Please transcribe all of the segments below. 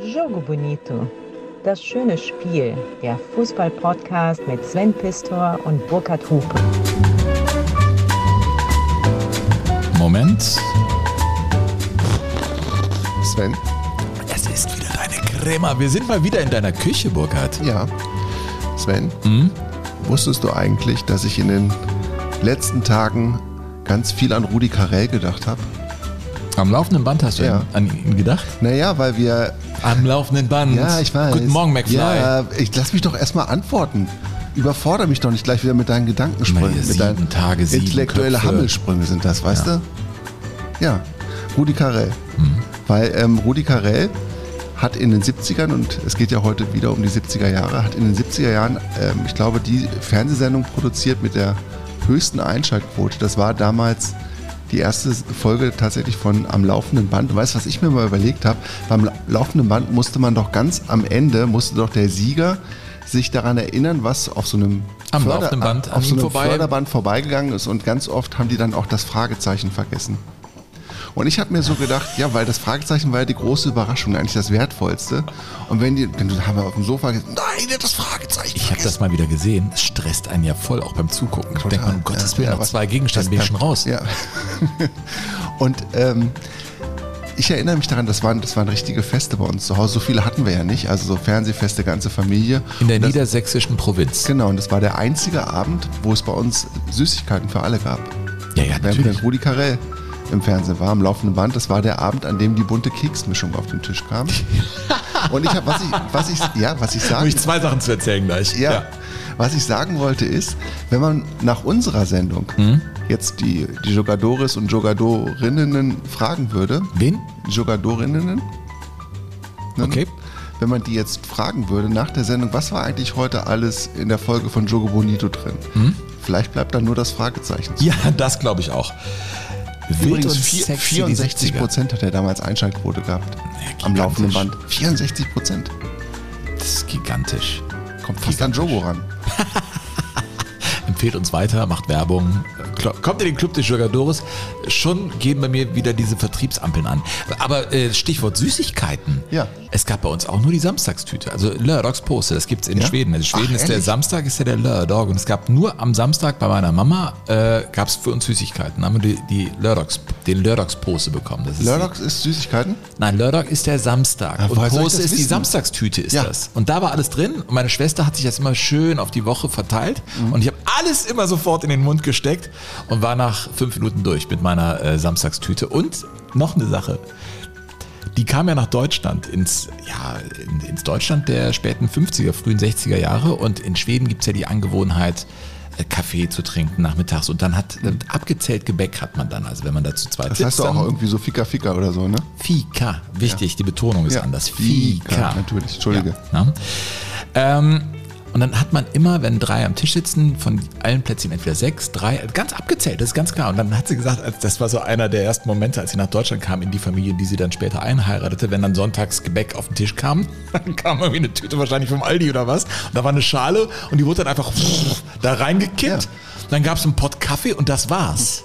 Jogo Bonito. Das schöne Spiel. Der Fußball-Podcast mit Sven Pistor und Burkhard Hupe. Moment. Sven? Es ist wieder deine Crema. Wir sind mal wieder in deiner Küche, Burkhard. Ja. Sven? Hm? Wusstest du eigentlich, dass ich in den letzten Tagen ganz viel an Rudi Carell gedacht habe? Am laufenden Band hast du Ja. an ihn gedacht? Naja, weil wir. Am laufenden Band. Ja, ich weiß. Guten Morgen, McFly. Ja, ich lass mich doch erstmal antworten. Überfordere mich doch nicht gleich wieder mit deinen Gedankensprüngen. Meine mit deinen Tage, sieben intellektuelle Köpfe. Hammelsprünge sind das, weißt du? Ja. Rudi Carell. Mhm. Weil ähm, Rudi Carell hat in den 70ern, und es geht ja heute wieder um die 70er Jahre, hat in den 70er Jahren, ähm, ich glaube, die Fernsehsendung produziert mit der höchsten Einschaltquote. Das war damals die erste Folge tatsächlich von Am laufenden Band. Und weißt du, was ich mir mal überlegt habe? Beim La- laufenden Band musste man doch ganz am Ende, musste doch der Sieger sich daran erinnern, was auf so einem Am laufenden Band an auf so einem vorbei- Förderband vorbeigegangen ist und ganz oft haben die dann auch das Fragezeichen vergessen. Und ich habe mir so gedacht, ja, weil das Fragezeichen war ja die große Überraschung, eigentlich das Wertvollste. Und wenn die, dann haben wir auf dem Sofa gesagt, nein, das Fragezeichen Ich habe das mal wieder gesehen. Es stresst einen ja voll, auch beim Zugucken. Total. Denkt man, um Gottes Willen, ja, zwei Gegenständen bin ich schon raus. Ja. Und ähm, ich erinnere mich daran, das waren, das waren richtige Feste bei uns zu Hause. So viele hatten wir ja nicht. Also so Fernsehfeste, ganze Familie. In der das, niedersächsischen Provinz. Genau, und das war der einzige Abend, wo es bei uns Süßigkeiten für alle gab. Ja, ja, natürlich. Rudi Carell im Fernsehen war, am laufenden Band, das war der Abend, an dem die bunte Keksmischung auf den Tisch kam. Und ich habe, was ich, was ich, ja, was ich Habe sagen ich zwei Sachen zu erzählen gleich. ja. Was ich sagen wollte ist, wenn man nach unserer Sendung Mhm. jetzt die, die Jogadores und Jogadorinnen fragen würde, Wen? Jogadorinnen, ne? Okay. wenn man die jetzt fragen würde nach der Sendung, was war eigentlich heute alles in der Folge von Jogo Bonito drin? Vielleicht bleibt dann nur das Fragezeichen. zu. Mhm. Ja, das glaube ich auch. Wild und vier- sexy, die 64 70er. Prozent hat er damals Einschaltquote gehabt. Ja, am laufenden gigantisch. Band. 64 Prozent. Das ist gigantisch. Kommt fast an Jogo ran. Empfehlt uns weiter, macht Werbung. Kommt in den Club des Jugadores. Schon gehen bei mir wieder diese Vertriebsampeln an. Aber äh, Stichwort Süßigkeiten. Ja. Es gab bei uns auch nur die Samstagstüte. Also Lördagspose, das gibt es in Ja? Schweden. Also Schweden Ach, ist der ehrlich? Samstag, ist ja der Lördag. Und es gab nur am Samstag bei meiner Mama, äh, gab es für uns Süßigkeiten. Da haben wir die, die Lördags, den Lördagspose bekommen. Das ist Süßigkeiten? Nein, Lördag ist der Samstag. Ja, und das ist die? Samstagstüte, ist Ja. das. Und da war alles drin. Und meine Schwester hat sich das immer schön auf die Woche verteilt. Mhm. Und ich habe alles immer sofort in den Mund gesteckt und war nach fünf Minuten durch mit meiner äh, Samstagstüte. Und noch eine Sache. Die kam ja nach Deutschland, ins, ja, in, ins Deutschland der späten 50er, frühen 60er Jahre. Und in Schweden gibt es ja die Angewohnheit, äh, Kaffee zu trinken nachmittags. Und dann hat äh, abgezählt Gebäck hat man dann, also wenn man da zu zweit Das heißt auch irgendwie so Fika Fika oder so, ne? Fika, wichtig, die Betonung ist Ja, anders. Fika, Fika. natürlich, Entschuldige. Ja, ja. Ähm, und dann hat man immer, wenn drei am Tisch sitzen, von allen Plätzchen entweder sechs, drei, ganz abgezählt, das ist ganz klar. Und dann hat sie gesagt, das war so einer der ersten Momente, als sie nach Deutschland kam, in die Familie, die sie dann später einheiratete, wenn dann sonntags Gebäck auf den Tisch kam, dann kam irgendwie eine Tüte wahrscheinlich vom Aldi oder was. Und da war eine Schale und die wurde dann einfach da reingekippt. Ja. Dann gab es einen Pott Kaffee und das war's.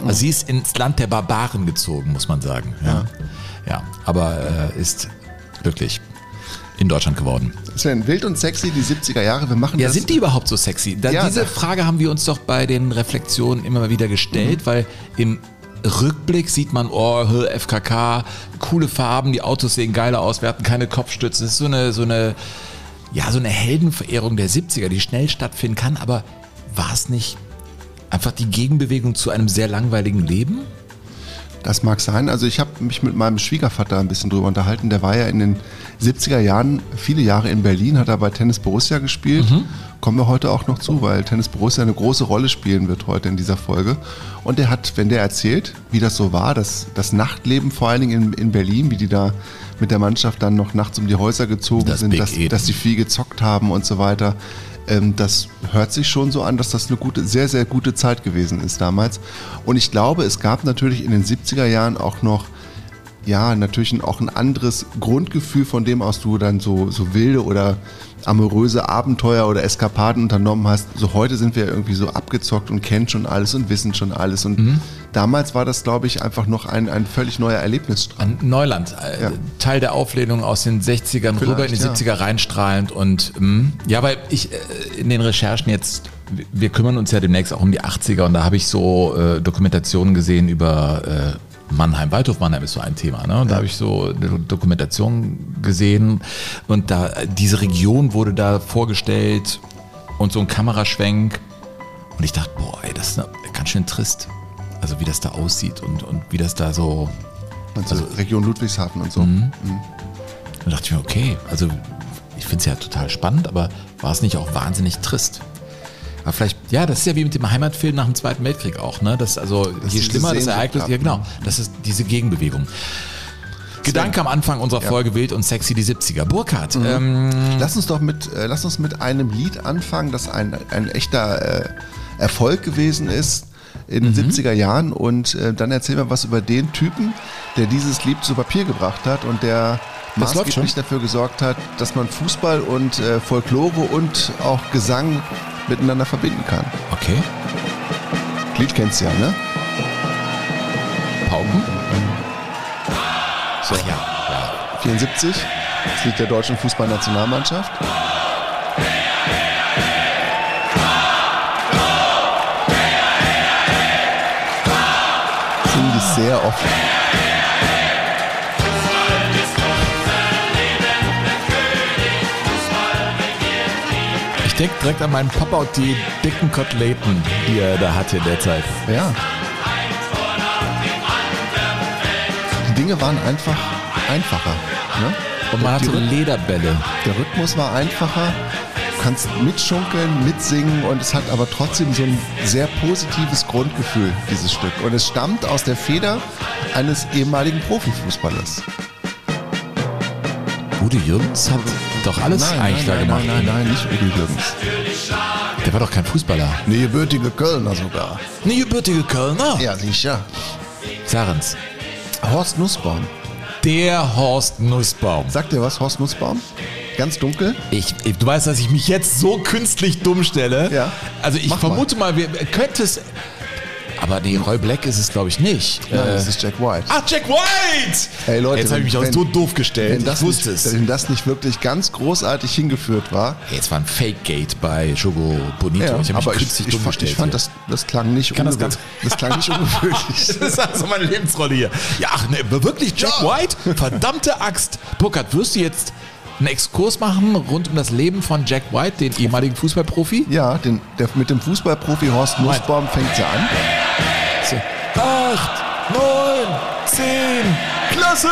Also sie ist ins Land der Barbaren gezogen, muss man sagen. Ja, ja aber äh, ist glücklich in Deutschland geworden. Sven, wild und sexy, die 70er Jahre, wir machen Ja, das. sind die überhaupt so sexy? Da, Ja, diese Frage haben wir uns doch bei den Reflexionen immer mal wieder gestellt, weil im Rückblick sieht man, oh, FKK, coole Farben, die Autos sehen geiler aus, wir hatten keine Kopfstützen. Das ist so eine, so eine, ja, so eine Heldenverehrung der 70er, die schnell stattfinden kann, aber war es nicht einfach die Gegenbewegung zu einem sehr langweiligen Leben? Das mag sein. Also ich habe mich mit meinem Schwiegervater ein bisschen drüber unterhalten. Der war ja in den 70er Jahren viele Jahre in Berlin, hat er bei Tennis Borussia gespielt. Kommen wir heute auch noch zu, weil Tennis Borussia eine große Rolle spielen wird heute in dieser Folge. Und der hat, wenn der erzählt, wie das so war, das, das Nachtleben vor allen Dingen in, in Berlin, wie die da mit der Mannschaft dann noch nachts um die Häuser gezogen Das sind, dass, dass sie viel gezockt haben und so weiter. Ähm, das hört sich schon so an, dass das eine gute, sehr, sehr gute Zeit gewesen ist damals. Und ich glaube, es gab natürlich in den 70er Jahren auch noch ja, natürlich auch ein anderes Grundgefühl, von dem aus du dann so, so wilde oder amoröse Abenteuer oder Eskapaden unternommen hast. So heute sind wir irgendwie so abgezockt und kennen schon alles und wissen schon alles. Und Mhm. damals war das, glaube ich, einfach noch ein, ein völlig neuer Erlebnisstrang. An Neuland, äh, Ja. Teil der Auflehnung aus den 60ern rüber in die Vielleicht, ja. 70er reinstrahlend und mh, ja, weil ich äh, in den Recherchen jetzt, wir- wir kümmern uns ja demnächst auch um die 80er und da habe ich so äh, Dokumentationen gesehen über äh, Mannheim, Waldhof Mannheim ist so ein Thema, ne? Und da habe ich so eine Dokumentation gesehen und da diese Region wurde da vorgestellt und so ein Kameraschwenk und ich dachte, boah, ey, das ist eine, ganz schön trist. Also wie das da aussieht und, und wie das da so Also, Region Ludwigshafen und so. Mhm. Dann dachte ich mir, okay, also ich finde es ja total spannend, aber war es nicht auch wahnsinnig trist? Aber vielleicht, ja, das ist ja wie mit dem Heimatfilm nach dem Zweiten Weltkrieg auch, ne? Das also je diese schlimmer das Ereignis, ja genau, das ist diese Gegenbewegung. Gedanke am Anfang unserer Folge Wild und Sexy die 70er. Burkhard, Mhm. ähm, Lass uns doch mit, äh, lass uns mit einem Lied anfangen, das ein, ein echter äh, Erfolg gewesen ist in Mhm. den 70er Jahren. Und äh, dann erzähl mir was über den Typen, der dieses Lied zu Papier gebracht hat und der Das maßgeblich dafür gesorgt hat, dass man Fußball und äh, Folklore und auch Gesang miteinander verbinden kann. okay, Lied kennst du ja, ne? Pauken. So. Ach ja, ja. 74, das Lied der deutschen Fußballnationalmannschaft. Singen die sehr oft. Denke direkt an meinen Papa und die dicken Koteletten, die er da hatte in der Zeit. Ja. Die Dinge waren einfach einfacher. Ne? Und man hatte Lederbälle. Der Rhythmus war einfacher. Du kannst mitschunkeln, mitsingen und es hat aber trotzdem so ein sehr positives Grundgefühl, dieses Stück. Und es stammt aus der Feder eines ehemaligen Profifußballers. Udo Jürgens hat doch alles eigentlich da nein, gemacht. nein, nein, nein, nicht Udo Jürgens. Der war doch kein Fußballer. Nee, gebürtige Kölner sogar. Eine gebürtige Kölner. Ja, sicher. Sarens. Horst Nussbaum. Der Horst Nussbaum. Sagt dir was, Horst Nussbaum? Ganz dunkel? Ich, du weißt, dass ich mich jetzt so künstlich dumm stelle. Ja. Also ich Mach vermute mal, wir könnte es. Aber nee, Roy Black ist es, glaube ich, nicht. Nein, Äh, das ist Jack White. Ach, Jack White! Hey Leute, jetzt habe ich mich auch wenn- so doof gestellt. Wenn das, ich wusste nicht, es. wenn das nicht wirklich ganz großartig hingeführt war, Jetzt war ein Fake-Gate bei Jogo Bonito. ich habe mich aber ich, dumm fand, ich fand das, das klang nicht das ungewöhnlich. das klang nicht ungewöhnlich. Das ist also meine Lebensrolle hier. Ja, ach, ne, wirklich Jack Ja. White? Verdammte Axt. Burkhard, wirst du jetzt einen Exkurs machen rund um das Leben von Jack White, den ehemaligen Fußballprofi? Ja, den, der, mit dem Fußballprofi Horst Nussbaum fängt sie an. Acht, neun, zehn, klasse!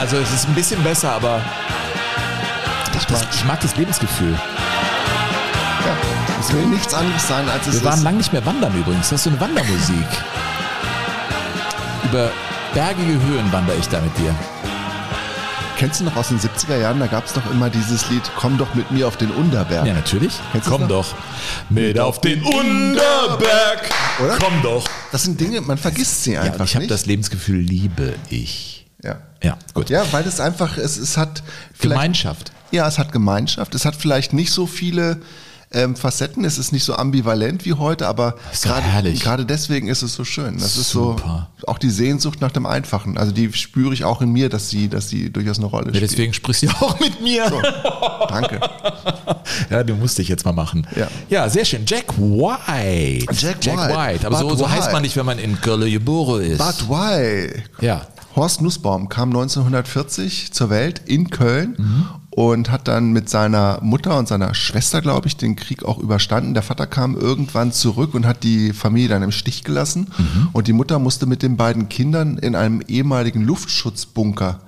Also es ist ein bisschen besser, aber Ich das, mag, ich mag das Lebensgefühl. ja, es will nichts anderes sein, als es Wir waren lange nicht mehr wandern übrigens. Das ist so eine Wandermusik. Über bergige Höhen wandere ich da mit dir. Kennst du noch aus den 70er Jahren, da gab es doch immer dieses Lied Komm doch mit mir auf den Unterberg. Ja, natürlich. Kennst Komm doch mit auf den Unterberg. Oder? Komm doch. Das sind Dinge, man vergisst sie Ja, einfach und ich habe das Lebensgefühl, liebe ich. ja. Ja, gut. ja, weil es einfach, es, es hat Gemeinschaft. Ja, es hat Gemeinschaft. Es hat vielleicht nicht so viele ähm, Facetten. Es ist nicht so ambivalent wie heute, aber gerade deswegen ist es so schön. Das Super. ist so auch die Sehnsucht nach dem Einfachen. Also die spüre ich auch in mir, dass sie, dass sie durchaus eine Rolle Ja, spielt. deswegen sprichst du auch mit mir. Danke. Ja, du musst dich jetzt mal machen. Ja. ja sehr schön. Jack White. Jack White. Aber so, so heißt man nicht, wenn man in Köln geboren ist. But why? ja. Horst Nussbaum kam 1940 zur Welt in Köln Mhm. Und hat dann mit seiner Mutter und seiner Schwester, glaube ich, den Krieg auch überstanden. Der Vater kam irgendwann zurück und hat die Familie dann im Stich gelassen. Mhm. Und die Mutter musste mit den beiden Kindern in einem ehemaligen Luftschutzbunker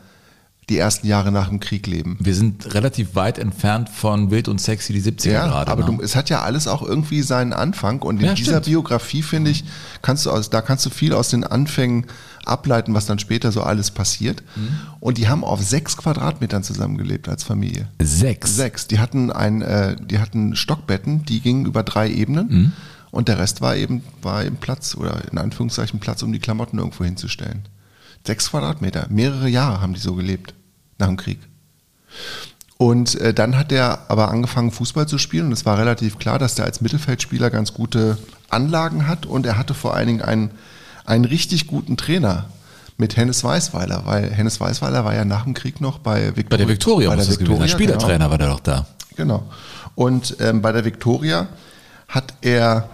die ersten Jahre nach dem Krieg leben. Wir sind relativ weit entfernt von Wild und Sexy, die 70er Ja, gerade. aber ne? du, es hat ja alles auch irgendwie seinen Anfang und in Ja, dieser stimmt. Biografie finde ich, kannst du aus, da kannst du viel aus den Anfängen ableiten, was dann später so alles passiert. Mhm. Und die haben auf sechs Quadratmetern zusammengelebt als Familie. Sechs. Sechs. Die hatten ein, äh, die hatten Stockbetten, die gingen über drei Ebenen. Mhm. Und der Rest war eben, war eben Platz oder in Anführungszeichen Platz, um die Klamotten irgendwo hinzustellen. Sechs Quadratmeter. Mehrere Jahre haben die so gelebt nach dem Krieg. Und äh, dann hat er aber angefangen, Fußball zu spielen. Und es war relativ klar, dass er als Mittelfeldspieler ganz gute Anlagen hat. Und er hatte vor allen Dingen einen, einen richtig guten Trainer mit Hennes Weißweiler, weil Hennes Weißweiler war ja nach dem Krieg noch bei Victoria. Bei der Victoria, bei der Victoria, gewesen. Spielertrainer genau. war der doch da. Genau. Und ähm, bei der Victoria hat er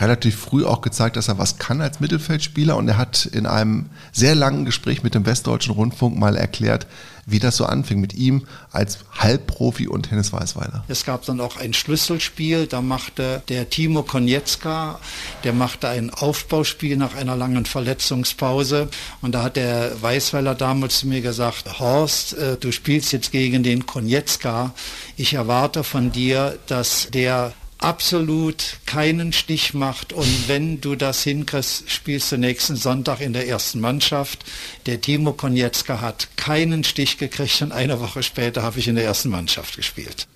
relativ früh auch gezeigt, dass er was kann als Mittelfeldspieler. Und er hat in einem sehr langen Gespräch mit dem Westdeutschen Rundfunk mal erklärt, wie das so anfing mit ihm als Halbprofi und Tennis Weißweiler. Es gab dann auch ein Schlüsselspiel, da machte der Timo Konietzka, der machte ein Aufbauspiel nach einer langen Verletzungspause. Und da hat der Weißweiler damals zu mir gesagt, Horst, äh, du spielst jetzt gegen den Konietzka, ich erwarte von dir, dass der absolut keinen Stich macht. Und wenn du das hinkriegst, spielst du nächsten Sonntag in der ersten Mannschaft. Der Timo Konietzka hat keinen Stich gekriegt und eine Woche später habe ich in der ersten Mannschaft gespielt.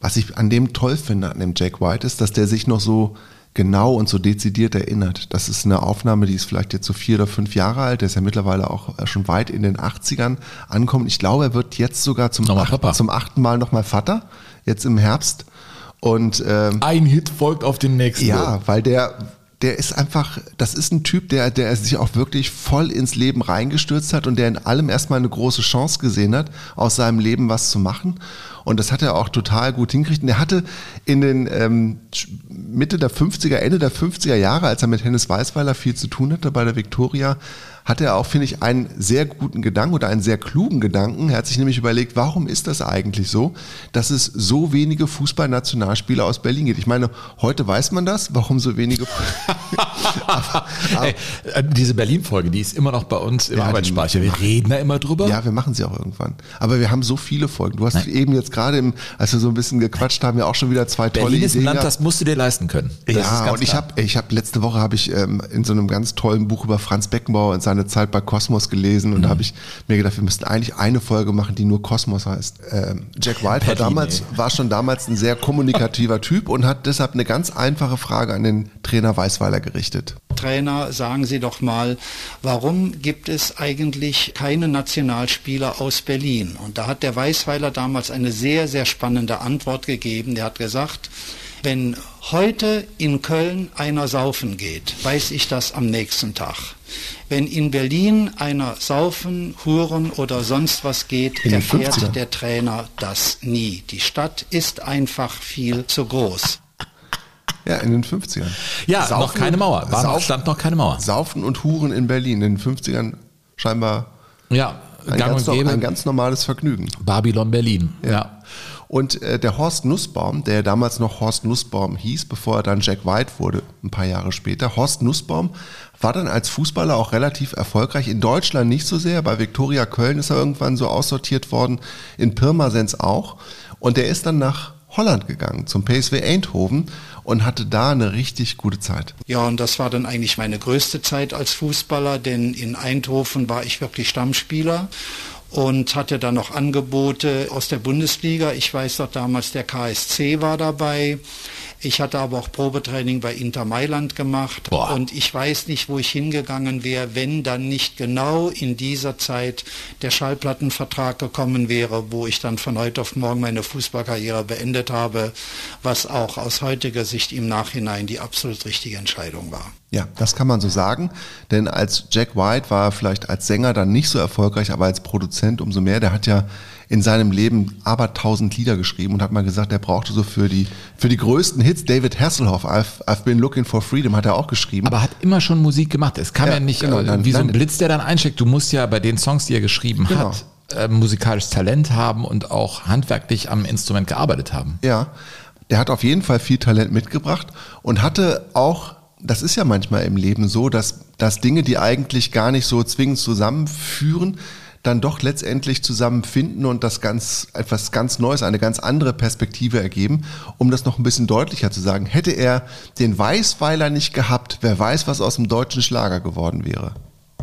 Was ich an dem toll finde, an dem Jack White, ist, dass der sich noch so genau und so dezidiert erinnert. Das ist eine Aufnahme, die ist vielleicht jetzt so vier oder fünf Jahre alt. Der ist ja mittlerweile auch schon weit in den 80ern ankommen. Ich glaube, er wird jetzt sogar zum, acht, zum achten Mal nochmal Vater, jetzt im Herbst. Und ähm, ein Hit folgt auf den nächsten. Ja, weil der der ist einfach, das ist ein Typ, der, der sich auch wirklich voll ins Leben reingestürzt hat und der in allem erstmal eine große Chance gesehen hat, aus seinem Leben was zu machen. Und das hat er auch total gut hingekriegt. Und er hatte in den ähm, Mitte der 50er, Ende der 50er Jahre, als er mit Hennes Weißweiler viel zu tun hatte bei der Victoria, hat er auch, finde ich, einen sehr guten Gedanken oder einen sehr klugen Gedanken. Er hat sich nämlich überlegt, warum ist das eigentlich so, dass es so wenige Fußballnationalspieler aus Berlin gibt. Ich meine, heute weiß man das, warum so wenige. aber, aber, Ey, äh, diese Berlin-Folge, die ist immer noch bei uns im ja, Arbeitsspeicher. Wir reden da immer drüber. Ja, wir machen sie auch irgendwann. Aber wir haben so viele Folgen. Du hast Nein. eben jetzt gerade, im, als wir so ein bisschen gequatscht haben, ja auch schon wieder zwei tolle Berlin ist ein Land, das musst du dir leisten können. Das ja, und ich habe, ich habe letzte Woche habe ich ähm, in so einem ganz tollen Buch über Franz Beckenbauer und seine Zeit bei Kosmos gelesen und mhm. da habe ich mir gedacht, wir müssten eigentlich eine Folge machen, die nur Kosmos heißt. Ähm, Jack White war damals, war schon damals ein sehr kommunikativer Typ und hat deshalb eine ganz einfache Frage an den Trainer Weißweiler gerichtet. Trainer, sagen Sie doch mal, warum gibt es eigentlich keine Nationalspieler aus Berlin? Und da hat der Weißweiler damals eine sehr, sehr spannende Antwort gegeben. Der hat gesagt, wenn heute in Köln einer saufen geht, weiß ich das am nächsten Tag. Wenn in Berlin einer saufen, huren oder sonst was geht, erfährt der Trainer das nie. Die Stadt ist einfach viel zu groß. Ja, in den 50ern. Ja, Saufen, noch keine Mauer. War Saufen, stand noch keine Mauer. Saufen und Huren in Berlin in den 50ern scheinbar ja, ein, ganz, ein ganz normales Vergnügen. Babylon Berlin. ja. ja. Und äh, der Horst Nussbaum, der damals noch Horst Nussbaum hieß, bevor er dann Jack White wurde, ein paar Jahre später, Horst Nussbaum war dann als Fußballer auch relativ erfolgreich. In Deutschland nicht so sehr. Bei Viktoria Köln ist er irgendwann so aussortiert worden. In Pirmasens auch. Und er ist dann nach Holland gegangen, zum PSW Eindhoven und hatte da eine richtig gute Zeit. Ja, und das war dann eigentlich meine größte Zeit als Fußballer, denn in Eindhoven war ich wirklich Stammspieler und hatte dann noch Angebote aus der Bundesliga. Ich weiß doch damals, der KSC war dabei. Ich hatte aber auch Probetraining bei Inter Mailand gemacht Boah. und ich weiß nicht, wo ich hingegangen wäre, wenn dann nicht genau in dieser Zeit der Schallplattenvertrag gekommen wäre, wo ich dann von heute auf morgen meine Fußballkarriere beendet habe, was auch aus heutiger Sicht im Nachhinein die absolut richtige Entscheidung war. Ja, das kann man so sagen, denn als Jack White war er vielleicht als Sänger dann nicht so erfolgreich, aber als Produzent umso mehr. Der hat ja in seinem Leben aber tausend Lieder geschrieben und hat mal gesagt, er brauchte so für die, für die größten Hits, David Hasselhoff, I've, I've been looking for freedom, hat er auch geschrieben. Aber hat immer schon Musik gemacht. Es kam ja, ja nicht genau, äh, wie so ein Blitz, der dann einsteckt. Du musst ja bei den Songs, die er geschrieben genau. hat, äh, musikalisches Talent haben und auch handwerklich am Instrument gearbeitet haben. Ja, der hat auf jeden Fall viel Talent mitgebracht und hatte auch das ist ja manchmal im Leben so, dass, dass Dinge, die eigentlich gar nicht so zwingend zusammenführen, dann doch letztendlich zusammenfinden und das ganz, etwas ganz Neues, eine ganz andere Perspektive ergeben. Um das noch ein bisschen deutlicher zu sagen, hätte er den Weißweiler nicht gehabt, wer weiß, was aus dem deutschen Schlager geworden wäre.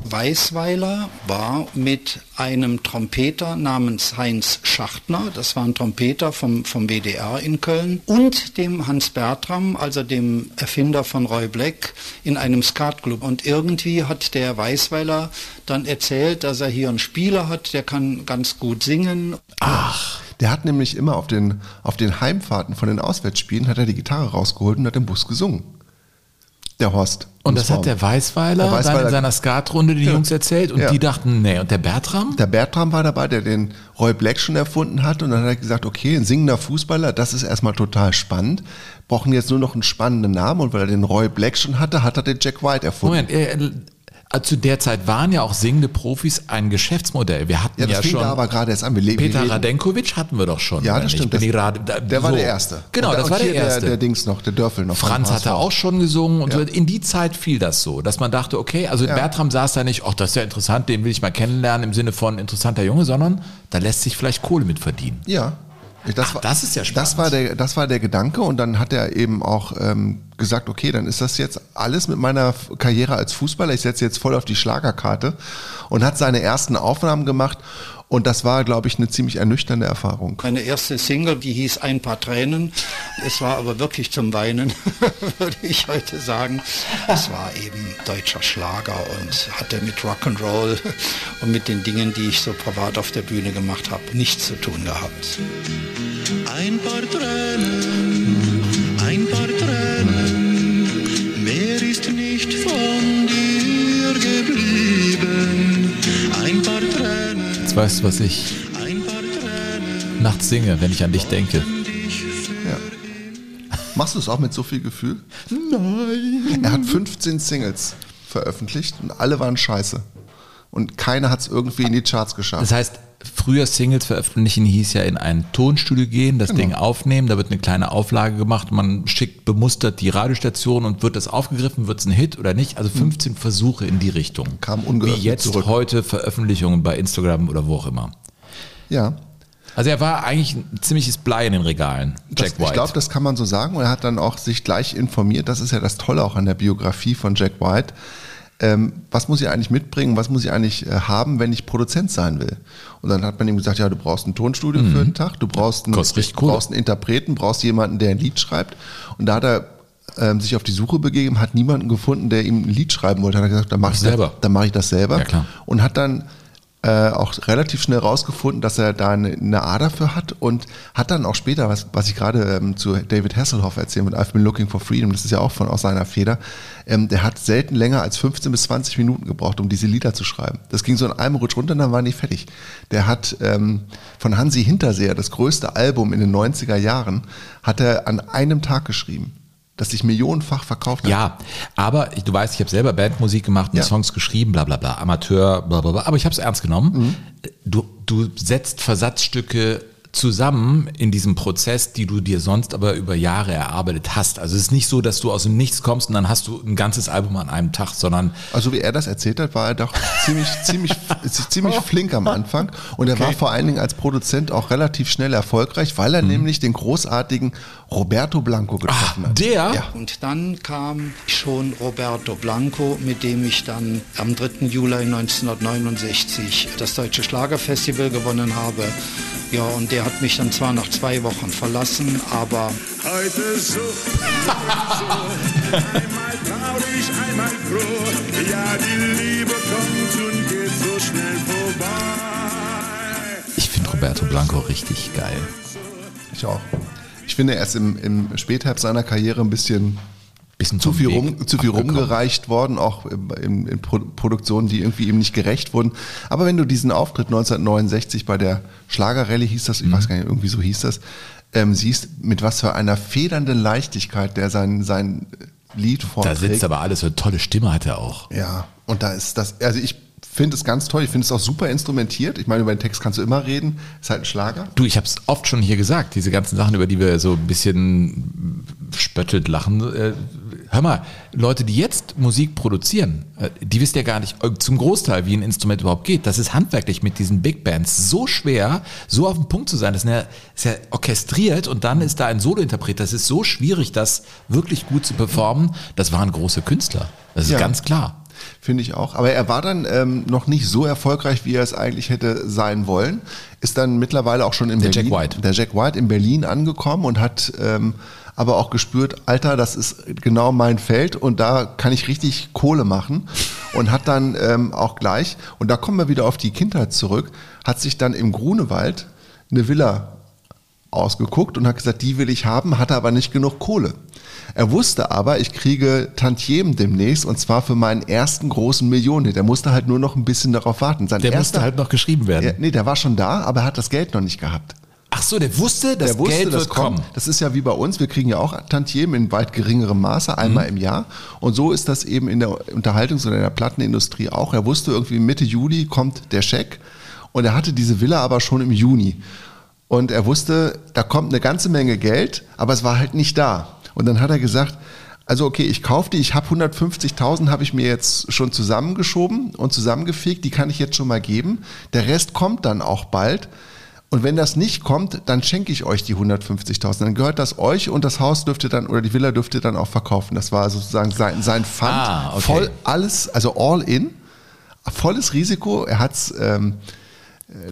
Weißweiler war mit einem Trompeter namens Heinz Schachtner, das war ein Trompeter vom, vom WDR in Köln, und dem Hans Bertram, also dem Erfinder von Roy Black, in einem Skatclub. Und irgendwie hat der Weißweiler dann erzählt, dass er hier einen Spieler hat, der kann ganz gut singen. Ach. Der hat nämlich immer auf den, auf den Heimfahrten von den Auswärtsspielen hat er die Gitarre rausgeholt und hat im Bus gesungen. Der Horst. Und das hat der Weißweiler, Der Weißweiler- dann in seiner Skatrunde die Ja. Jungs erzählt und Ja. die dachten, nee, und der Bertram? Der Bertram war dabei, der den Roy Black schon erfunden hat und dann hat er gesagt, okay, ein singender Fußballer, das ist erstmal total spannend. Brauchen jetzt nur noch einen spannenden Namen und weil er den Roy Black schon hatte, hat er den Jack White erfunden. Moment, zu der Zeit waren ja auch singende Profis ein Geschäftsmodell. Wir hatten Ja, ja, das fing schon da aber gerade erst an. Wir Peter Radenkovic hatten wir doch schon. Ja, das stimmt. Das- ich gerade- da- Der war so. der Erste. Genau, Und das und war der Erste. Der, der Dings noch, der Dörfel noch. Franz hatte auch schon gesungen und Ja. in die Zeit fiel das so, dass man dachte, okay, also Ja. Bertram saß da nicht, ach, das ist ja interessant, den will ich mal kennenlernen im Sinne von interessanter Junge, sondern da lässt sich vielleicht Kohle mit verdienen. Ja. Das, Ach, war, das ist ja spannend. Das war, der, das war der Gedanke und dann hat er eben auch ähm, gesagt, okay, dann ist das jetzt alles mit meiner Karriere als Fußballer. Ich setze jetzt voll auf die Schlagerkarte und hat seine ersten Aufnahmen gemacht und das war, glaube ich, eine ziemlich ernüchternde Erfahrung. Meine erste Single, die hieß Ein paar Tränen. Es war aber wirklich zum Weinen, würde ich heute sagen. Es war eben deutscher Schlager und hatte mit Rock'n'Roll und mit den Dingen, die ich so privat auf der Bühne gemacht habe, nichts zu tun gehabt. Ein paar Tränen, Jetzt weißt du, was ich nachts singe, wenn ich an dich denke. Ja. Machst du es auch mit so viel Gefühl? Nein. Er hat 15 Singles veröffentlicht und alle waren scheiße. Und keiner hat es irgendwie in die Charts geschafft. Das heißt, früher Singles veröffentlichen hieß ja in ein Tonstudio gehen, das Genau. Ding aufnehmen, da wird eine kleine Auflage gemacht, man schickt bemustert die Radiostation und wird das aufgegriffen, wird es ein Hit oder nicht? Also 15 Versuche in die Richtung. Kam Wie ungeöffnet jetzt zurück. heute Veröffentlichungen bei Instagram oder wo auch immer. ja. Also er war eigentlich ein ziemliches Blei in den Regalen, Jack das, White. Ich glaube, das kann man so sagen. Und er hat dann auch sich gleich informiert. Das ist ja das Tolle auch an der Biografie von Jack White. Ähm, was muss ich eigentlich mitbringen? Was muss ich eigentlich äh, haben, wenn ich Produzent sein will? Und dann hat man ihm gesagt, ja, du brauchst ein Tonstudio für einen Tag, du brauchst einen, Mhm. Kohle. brauchst einen Interpreten, brauchst jemanden, der ein Lied schreibt. Und da hat er ähm, sich auf die Suche begeben, hat niemanden gefunden, der ihm ein Lied schreiben wollte. Hat er gesagt, dann mache ich, Selber. Das, dann mache ich das selber. Ja, klar. Und hat dann äh, auch relativ schnell rausgefunden, dass er da eine, eine Ader für hat und hat dann auch später, was, was ich gerade ähm, zu David Hasselhoff erzählt mit I've been looking for freedom, das ist ja auch von aus seiner Feder, ähm, der hat selten länger als 15 bis 20 Minuten gebraucht, um diese Lieder zu schreiben. Das ging so in einem Rutsch runter und dann waren die fertig. Der hat ähm, von Hansi Hinterseher, das größte Album in den 90er Jahren, hat er an einem Tag geschrieben, das sich millionenfach verkauft hat. Ja, aber du weißt, ich habe selber Bandmusik gemacht und Ja. Songs geschrieben, bla bla bla, Amateur, bla bla bla, aber ich habe es ernst genommen. Mhm. Du, du setzt Versatzstücke zusammen in diesem Prozess, die du dir sonst aber über Jahre erarbeitet hast. Also es ist nicht so, dass du aus dem Nichts kommst und dann hast du ein ganzes Album an einem Tag, sondern Also wie er das erzählt hat, war er doch ziemlich, ziemlich, ziemlich flink am Anfang. Und er war vor allen Dingen als Produzent auch relativ schnell erfolgreich, weil er nämlich den großartigen Roberto Blanco getroffen hat. der Ja. Und dann kam schon Roberto Blanco, mit dem ich dann am 3. Juli 1969 das Deutsche Schlagerfestival gewonnen habe. Ja, und der hat mich dann zwar nach zwei Wochen verlassen, aber Heute so, so, einmal traurig, einmal froh. Ja, die Liebe kommt und geht so schnell vorbei. ich finde Roberto Blanco richtig geil. Ich auch. Ich finde, er ist im, im Spätherbst seiner Karriere ein bisschen Bisschen zu viel, rum, zu viel rumgereicht worden, auch in, in Pro Produktionen, die irgendwie ihm nicht gerecht wurden. Aber wenn du diesen Auftritt 1969 bei der Schlagerrallye hieß das, ich Mhm. weiß gar nicht, irgendwie so hieß das, ähm, siehst, mit was für einer federnden Leichtigkeit der sein, sein Lied Da vorträgt. sitzt aber alles, so eine tolle Stimme hat er auch. Ja, und da ist das, also ich finde es ganz toll, ich finde es auch super instrumentiert. Ich meine, über den Text kannst du immer reden, ist halt ein Schlager. Du, ich habe es oft schon hier gesagt, diese ganzen Sachen, über die wir so ein bisschen spöttelt lachen. Äh, hör mal, Leute, die jetzt Musik produzieren, äh, die wissen ja gar nicht äh, zum Großteil, wie ein Instrument überhaupt geht. Das ist handwerklich mit diesen Big Bands so schwer, so auf dem Punkt zu sein. Das ist ja, ist ja orchestriert und dann ist da ein Solointerpret. Das ist so schwierig, das wirklich gut zu performen. Das waren große Künstler. Das ist Ja. ganz klar. Finde ich auch. Aber er war dann ähm, noch nicht so erfolgreich, wie er es eigentlich hätte sein wollen. Ist dann mittlerweile auch schon in Der Berlin. Jack White. Der Jack White in Berlin angekommen und hat ähm, aber auch gespürt, Alter, das ist genau mein Feld und da kann ich richtig Kohle machen. Und hat dann ähm, auch gleich, und da kommen wir wieder auf die Kindheit zurück, hat sich dann im Grunewald eine Villa ausgeguckt und hat gesagt, die will ich haben, hatte aber nicht genug Kohle. Er wusste aber, ich kriege Tantiemen demnächst und zwar für meinen ersten großen Millionen. Der musste halt nur noch ein bisschen darauf warten. Sein Der erster, musste halt noch geschrieben werden. ja, nee, der war schon da, aber er hat das Geld noch nicht gehabt. Ach so, der wusste, das Der wusste, Geld das wird kommen. kommt. Das ist ja wie bei uns. Wir kriegen ja auch Tantiemen in weit geringerem Maße, einmal im Jahr. Und so ist das eben in der Unterhaltungs- oder in der Plattenindustrie auch. Er wusste irgendwie Mitte Juli kommt der Scheck. Und er hatte diese Villa aber schon im Juni. Und er wusste, da kommt eine ganze Menge Geld, aber es war halt nicht da. Und dann hat er gesagt, also okay, ich kaufe die, ich habe 150.000, habe ich mir jetzt schon zusammengeschoben und zusammengefegt, die kann ich jetzt schon mal geben. Der Rest kommt dann auch bald. Und wenn das nicht kommt, dann schenke ich euch die 150.000. Dann gehört das euch und das Haus dürft ihr dann oder die Villa dürft ihr dann auch verkaufen. Das war sozusagen sein, sein Fund. Ah, okay. Voll alles, also all in. Volles Risiko. Er hat's ähm, äh,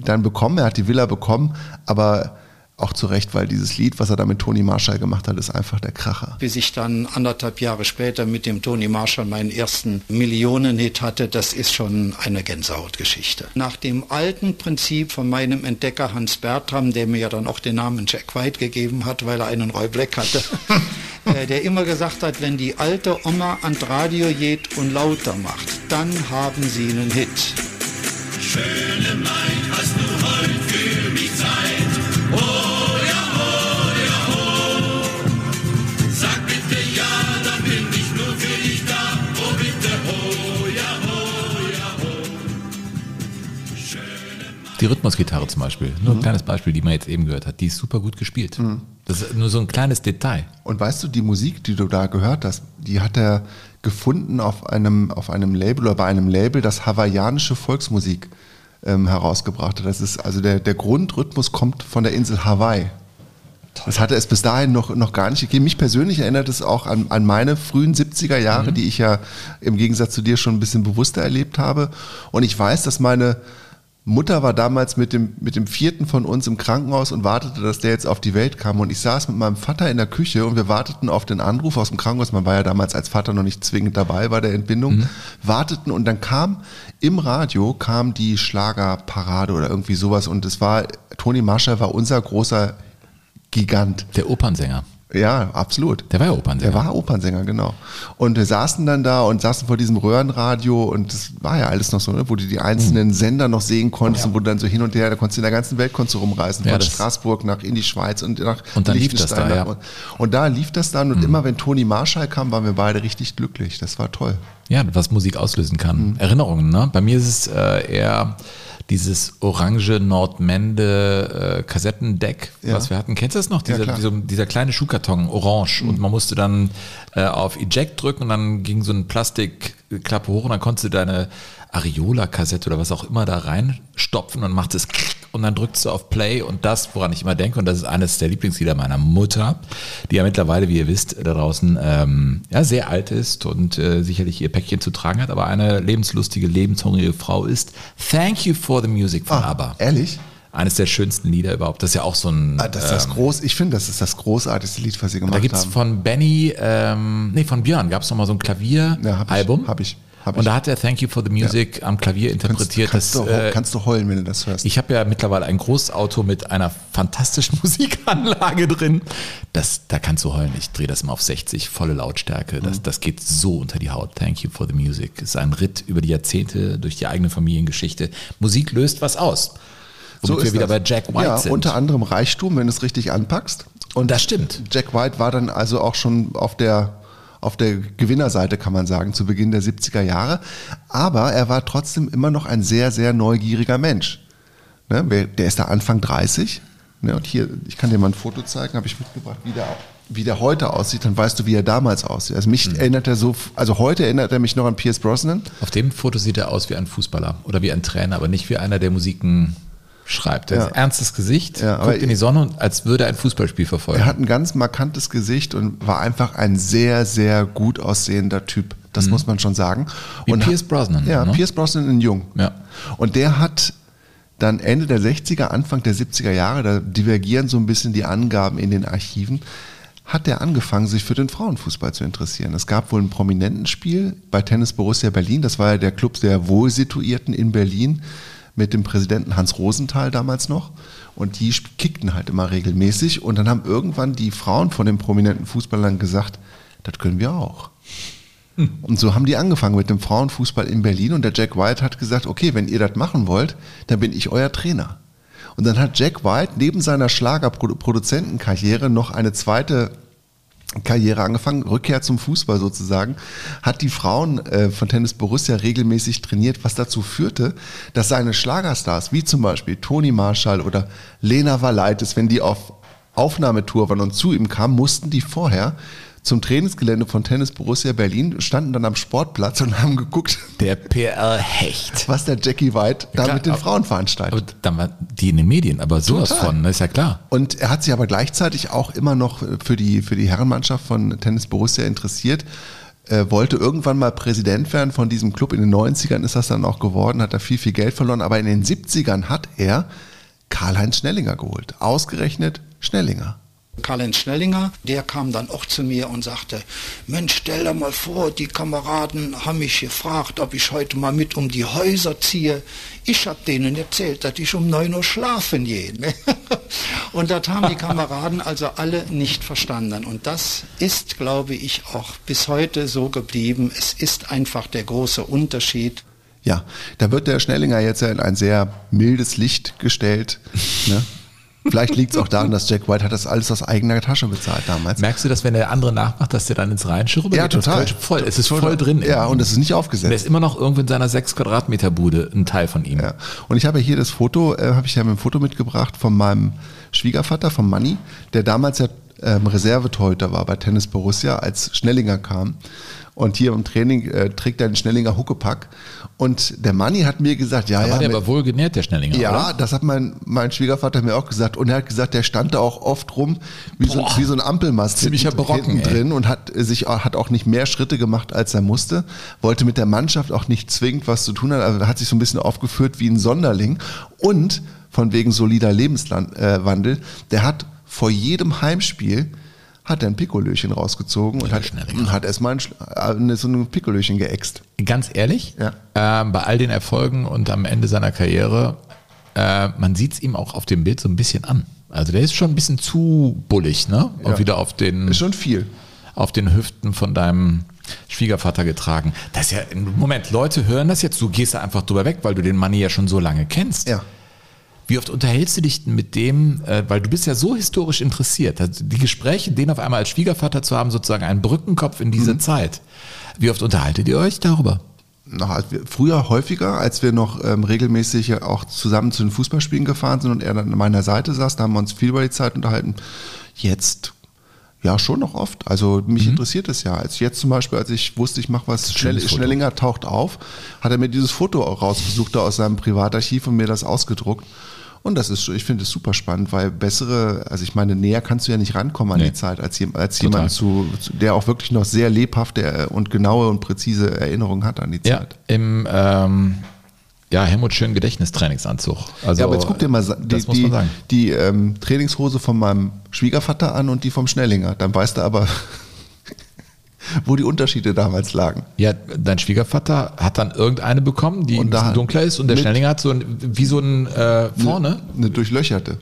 dann bekommen, er hat die Villa bekommen, aber auch zu Recht, weil dieses Lied, was er da mit Toni Marshall gemacht hat, ist einfach der Kracher. Bis ich dann anderthalb Jahre später mit dem Tony Marshall meinen ersten Millionenhit hatte, das ist schon eine Gänsehautgeschichte. Nach dem alten Prinzip von meinem Entdecker Hans Bertram, der mir ja dann auch den Namen Jack White gegeben hat, weil er einen Roy Black hatte, äh, der immer gesagt hat, wenn die alte Oma ans Radio geht und lauter macht, dann haben sie einen Hit. Schöne Maid, hast du heute für mich Zeit? Oh ja, oh ja, oh. Sag bitte ja, dann bin ich nur für dich da. Oh bitte, oh ja, oh ja, oh. Die Rhythmusgitarre zum Beispiel, nur ein kleines Beispiel, die man jetzt eben gehört hat, die ist super gut gespielt. Das ist nur so ein kleines Detail. Und weißt du, die Musik, die du da gehört hast, die hat er gefunden auf einem, auf einem Label oder bei einem Label, das hawaiianische Volksmusik ähm, herausgebracht hat. Das ist, also der, der Grundrhythmus kommt von der Insel Hawaii. Das hatte es bis dahin noch, noch gar nicht gegeben. Mich persönlich erinnert es auch an, an meine frühen 70er Jahre, die ich ja im Gegensatz zu dir schon ein bisschen bewusster erlebt habe. Und ich weiß, dass meine Mutter war damals mit dem, mit dem vierten von uns im Krankenhaus und wartete, dass der jetzt auf die Welt kam. Und ich saß mit meinem Vater in der Küche und wir warteten auf den Anruf aus dem Krankenhaus. Man war ja damals als Vater noch nicht zwingend dabei bei der Entbindung. Warteten und dann kam im Radio kam die Schlagerparade oder irgendwie sowas. Und es war, Toni Marshall war unser großer Gigant. Der Opernsänger. Ja, absolut. Der war ja Opernsänger. Der war Opernsänger, genau. Und wir saßen dann da und saßen vor diesem Röhrenradio und das war ja alles noch so, ne, wo du die einzelnen Hm. Sender noch sehen konntest und wo du dann so hin und her, da konntest du in der ganzen Welt konntest du rumreisen, Ja, von Straßburg nach in die Schweiz und nach Und dann lief das da, ja. Und, und da lief das dann und immer wenn Toni Marshall kam, waren wir beide richtig glücklich. Das war toll. Ja, was Musik auslösen kann. Erinnerungen, ne? Bei mir ist es äh, eher dieses orange Nordmende äh, Kassettendeck, Ja. was wir hatten. Kennst du das noch? Ja, Dieser, klar. dieser, dieser kleine Schuhkarton, orange. Und man musste dann äh, auf Eject drücken und dann ging so eine Plastikklappe hoch und dann konntest du deine Areola-Kassette oder was auch immer da reinstopfen und macht es und dann drückst du auf Play und das, woran ich immer denke, und das ist eines der Lieblingslieder meiner Mutter, die ja mittlerweile, wie ihr wisst, da draußen ähm, ja, sehr alt ist und äh, sicherlich ihr Päckchen zu tragen hat, aber eine lebenslustige, lebenshungrige Frau ist. Thank You for the Music von ABBA. Ehrlich? Eines der schönsten Lieder überhaupt. Das ist ja auch so ein. Ah, das ist das ähm, groß, ich finde, das ist das großartigste Lied, was sie gemacht da gibt's haben. von Benny, ähm, nee, von Björn gab es nochmal so ein Ja, hab ich, Klavieralbum. hab ich, hab Und ich. da hat er Thank You for the Music am Klavier kannst, interpretiert. kannst, das, du, äh, kannst du heulen, wenn du das hörst. ich habe ja mittlerweile ein Großauto mit einer fantastischen Musikanlage drin. Das, da kannst du heulen. Ich drehe das immer auf 60, volle Lautstärke. Das, Mhm. das geht so unter die Haut. Thank you for the music. Es ist ein Ritt über die Jahrzehnte durch die eigene Familiengeschichte. Musik löst was aus. Womit wir wieder das. bei Jack White ja, sind. unter anderem Reichtum, wenn du es richtig anpackst. Und das stimmt. Jack White war dann also auch schon auf der, auf der Gewinnerseite, kann man sagen, zu Beginn der 70er Jahre. Aber er war trotzdem immer noch ein sehr, sehr neugieriger Mensch. Ne? Der ist da Anfang 30. Ne? Und hier, ich kann dir mal ein Foto zeigen, habe ich mitgebracht, wie der, wie der heute aussieht, dann weißt du, wie er damals aussieht. Also Mhm. mich erinnert er so, also heute erinnert er mich noch an Pierce Brosnan. Auf dem Foto sieht er aus wie ein Fußballer oder wie ein Trainer, aber nicht wie einer, der Musiken schreibt. Er Ja. hat ein ernstes Gesicht, Ja, guckt in die Sonne und als würde er ein Fußballspiel verfolgen. Er hat ein ganz markantes Gesicht und war einfach ein sehr, sehr gut aussehender Typ. Das muss man schon sagen. Mhm. Wie und Pierce Brosnan, Ja, ne? Pierce Brosnan in Jung. Ja. Und der hat dann Ende der 60er, Anfang der 70er Jahre, da divergieren so ein bisschen die Angaben in den Archiven, hat er angefangen, sich für den Frauenfußball zu interessieren. Es gab wohl ein prominenten Spiel bei Tennis Borussia Berlin. Das war ja der Club der Wohlsituierten in Berlin mit dem Präsidenten Hans Rosenthal damals noch. Und die kickten halt immer regelmäßig. Und dann haben irgendwann die Frauen von den prominenten Fußballern gesagt, das können wir auch. Und so haben die angefangen mit dem Frauenfußball in Berlin und der Jack White hat gesagt, okay, wenn ihr das machen wollt, dann bin ich euer Trainer. Und dann hat Jack White neben seiner Schlagerproduzentenkarriere noch eine zweite Karriere angefangen, Rückkehr zum Fußball sozusagen, hat die Frauen äh, von Tennis Borussia regelmäßig trainiert, was dazu führte, dass seine Schlagerstars, wie zum Beispiel Toni Marschall oder Lena Valaitis, wenn die auf Aufnahmetour waren und zu ihm kamen, mussten die vorher zum Trainingsgelände von Tennis Borussia Berlin, standen dann am Sportplatz und haben geguckt, Der PR Hecht. was der Jackie White da klar, mit den aber- Frauen veranstaltet. Aber dann war die in den Medien, aber sowas Total. von, das ist ja klar. Und er hat sich aber gleichzeitig auch immer noch für die, für die Herrenmannschaft von Tennis Borussia interessiert. Er wollte irgendwann mal Präsident werden von diesem Club. In den 90ern ist das dann auch geworden, hat er viel, viel Geld verloren. Aber in den 70ern hat er Karl-Heinz Schnellinger geholt. Ausgerechnet Schnellinger. Karl-Heinz Schnellinger, der kam dann auch zu mir und sagte, Mensch, stell dir mal vor, die Kameraden haben mich gefragt, ob ich heute mal mit um die Häuser ziehe. Ich habe denen erzählt, dass ich um 9 Uhr schlafen gehe. ne? Und das haben die Kameraden also alle nicht verstanden. Und das ist, glaube ich, auch bis heute so geblieben. Es ist einfach der große Unterschied. Ja, da wird der Schnellinger jetzt ja in ein sehr mildes Licht gestellt. Ne? Vielleicht liegt es auch daran, dass Jack White hat das alles aus eigener Tasche bezahlt damals. Merkst du, dass wenn der andere nachmacht, dass der dann ins Rheinische rüber Ja, geht, total. Voll, es ist voll drin. Ja, und es ist nicht Und der aufgesetzt. ist immer noch irgendwo in seiner 6 Quadratmeter Bude, ein Teil von ihm. Ja. Und ich habe hier das Foto, äh, habe ich ja mit dem Foto mitgebracht von meinem Schwiegervater, von Manni, der damals ja ähm, Reservetorhüter war bei Tennis Borussia, als Schnellinger kam. Und hier im Training äh, trägt er den Schnellinger Huckepack. Und der Manni hat mir gesagt, ja, Da ja, war der mit- aber wohl genährt, der Schnellinger, ja, oder? das hat mein, mein Schwiegervater mir auch gesagt. Und er hat gesagt, der stand da auch oft rum wie, so, Boah. wie so ein Ampelmast Ziemlicher Brocken, ey. drin und hat sich auch- hat auch nicht mehr Schritte gemacht, als er musste. Wollte mit der Mannschaft auch nicht zwingend was zu tun haben. Also hat sich so ein bisschen aufgeführt wie ein Sonderling. Und von wegen solider Lebenswandel, der hat vor jedem Heimspiel hat er ein Pikolöchen rausgezogen und hat, hat erstmal ein, äh, so ein Pikolöchen geäxt. Ganz ehrlich, Ja. ähm, bei all den Erfolgen und am Ende seiner Karriere, äh, man sieht es ihm auch auf dem Bild so ein bisschen an. Also der ist schon ein bisschen zu bullig, ne? Und Ja. wieder auf den, Ist schon viel. auf den Hüften von deinem Schwiegervater getragen. Das ist ja, Moment, Leute hören das jetzt, du gehst da einfach drüber weg, weil du den Manni ja schon so lange kennst. Ja. Wie oft unterhältst du dich denn mit dem, äh, weil du bist ja so historisch interessiert, die Gespräche, den auf einmal als Schwiegervater zu haben, sozusagen einen Brückenkopf in Mhm. diese Zeit. Wie oft unterhaltet ihr euch darüber? noch früher häufiger, als wir noch ähm, regelmäßig auch zusammen zu den Fußballspielen gefahren sind und er dann an meiner Seite saß, da haben wir uns viel über die Zeit unterhalten. Jetzt ja schon noch oft. Also mich interessiert es ja. Als jetzt zum Beispiel, als ich wusste, ich mache was, Schnell. Schnellinger taucht auf, hat er mir dieses Foto auch rausgesucht da aus seinem Privatarchiv und mir das ausgedruckt. Und das ist, ich finde es super spannend, weil bessere, also ich meine, näher kannst du ja nicht rankommen an Nee. die Zeit, als, als Total. jemand, zu, der auch wirklich noch sehr lebhafte und genaue und präzise Erinnerungen hat an die Ja, Zeit. im ähm, ja, Helmut Schön Gedächtnistrainingsanzug. Also, ja, aber jetzt guck dir mal die, die, die ähm, Trainingshose von meinem Schwiegervater an und die vom Schnellinger. Dann weißt du aber, wo die Unterschiede damals lagen. Ja, dein Schwiegervater hat dann irgendeine bekommen, die Und ein dunkler ist und der Schnellinger hat so ein, wie so ein äh, vorne. Eine durchlöcherte.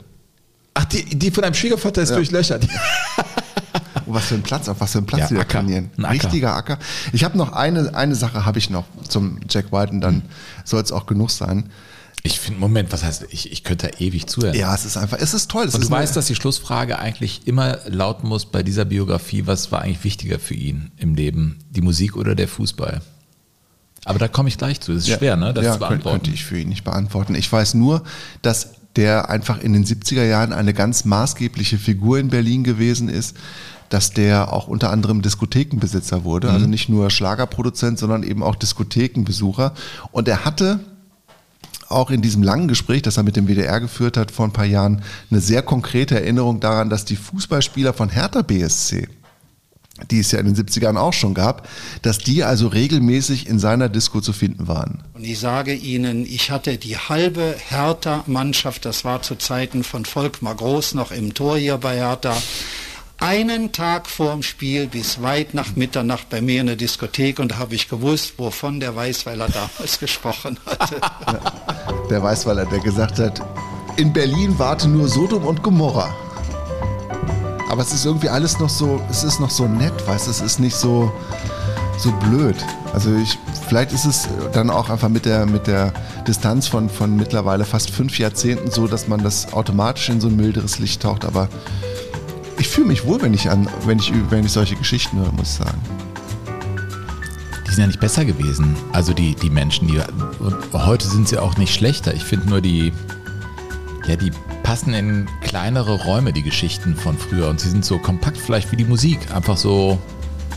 Ach, die, die von deinem Schwiegervater ist Ja. durchlöchert. Oh, was für ein Platz, auf was für ein Platz Ja, Acker. trainieren. Ein Acker. Richtiger Acker. Ich habe noch eine, eine Sache habe ich noch zum Jack White und dann soll es auch genug sein. Ich finde, Moment, was heißt, ich, ich könnte da ewig zuhören. Ja, es ist einfach, es ist toll. Es Und du weißt, dass die Schlussfrage eigentlich immer lauten muss bei dieser Biografie, was war eigentlich wichtiger für ihn im Leben, die Musik oder der Fußball? Aber da komme ich gleich zu. Das ist Ja. schwer, ne, das ja, zu beantworten. Könnte, könnte ich für ihn nicht beantworten. Ich weiß nur, dass der einfach in den 70er Jahren eine ganz maßgebliche Figur in Berlin gewesen ist, dass der auch unter anderem Diskothekenbesitzer wurde, Mhm. also nicht nur Schlagerproduzent, sondern eben auch Diskothekenbesucher. Und er hatte auch in diesem langen Gespräch, das er mit dem WDR geführt hat vor ein paar Jahren, eine sehr konkrete Erinnerung daran, dass die Fußballspieler von Hertha BSC, die es ja in den 70ern auch schon gab, dass die also regelmäßig in seiner Disco zu finden waren. Und ich sage Ihnen, ich hatte die halbe Hertha-Mannschaft, das war zu Zeiten von Volkmar Groß noch im Tor hier bei Hertha, einen Tag vorm Spiel bis weit nach Mitternacht bei mir in der Diskothek und da habe ich gewusst, wovon der Weißweiler damals gesprochen hatte. Der Weißweiler, der gesagt hat, in Berlin warte nur Sodom und Gomorra. Aber es ist irgendwie alles noch so, es ist noch so nett, weißt du, es ist nicht so, so blöd. Also ich, vielleicht ist es dann auch einfach mit der, mit der Distanz von, von mittlerweile fast fünf Jahrzehnten so, dass man das automatisch in so ein milderes Licht taucht, aber ich fühle mich wohl, wenn ich an, wenn ich, wenn ich solche Geschichten höre, muss ich sagen. Die sind ja nicht besser gewesen. Also die, die Menschen, die und heute sind sie auch nicht schlechter. Ich finde nur die, ja, die passen in kleinere Räume, die Geschichten von früher. Und sie sind so kompakt vielleicht wie die Musik. Einfach so,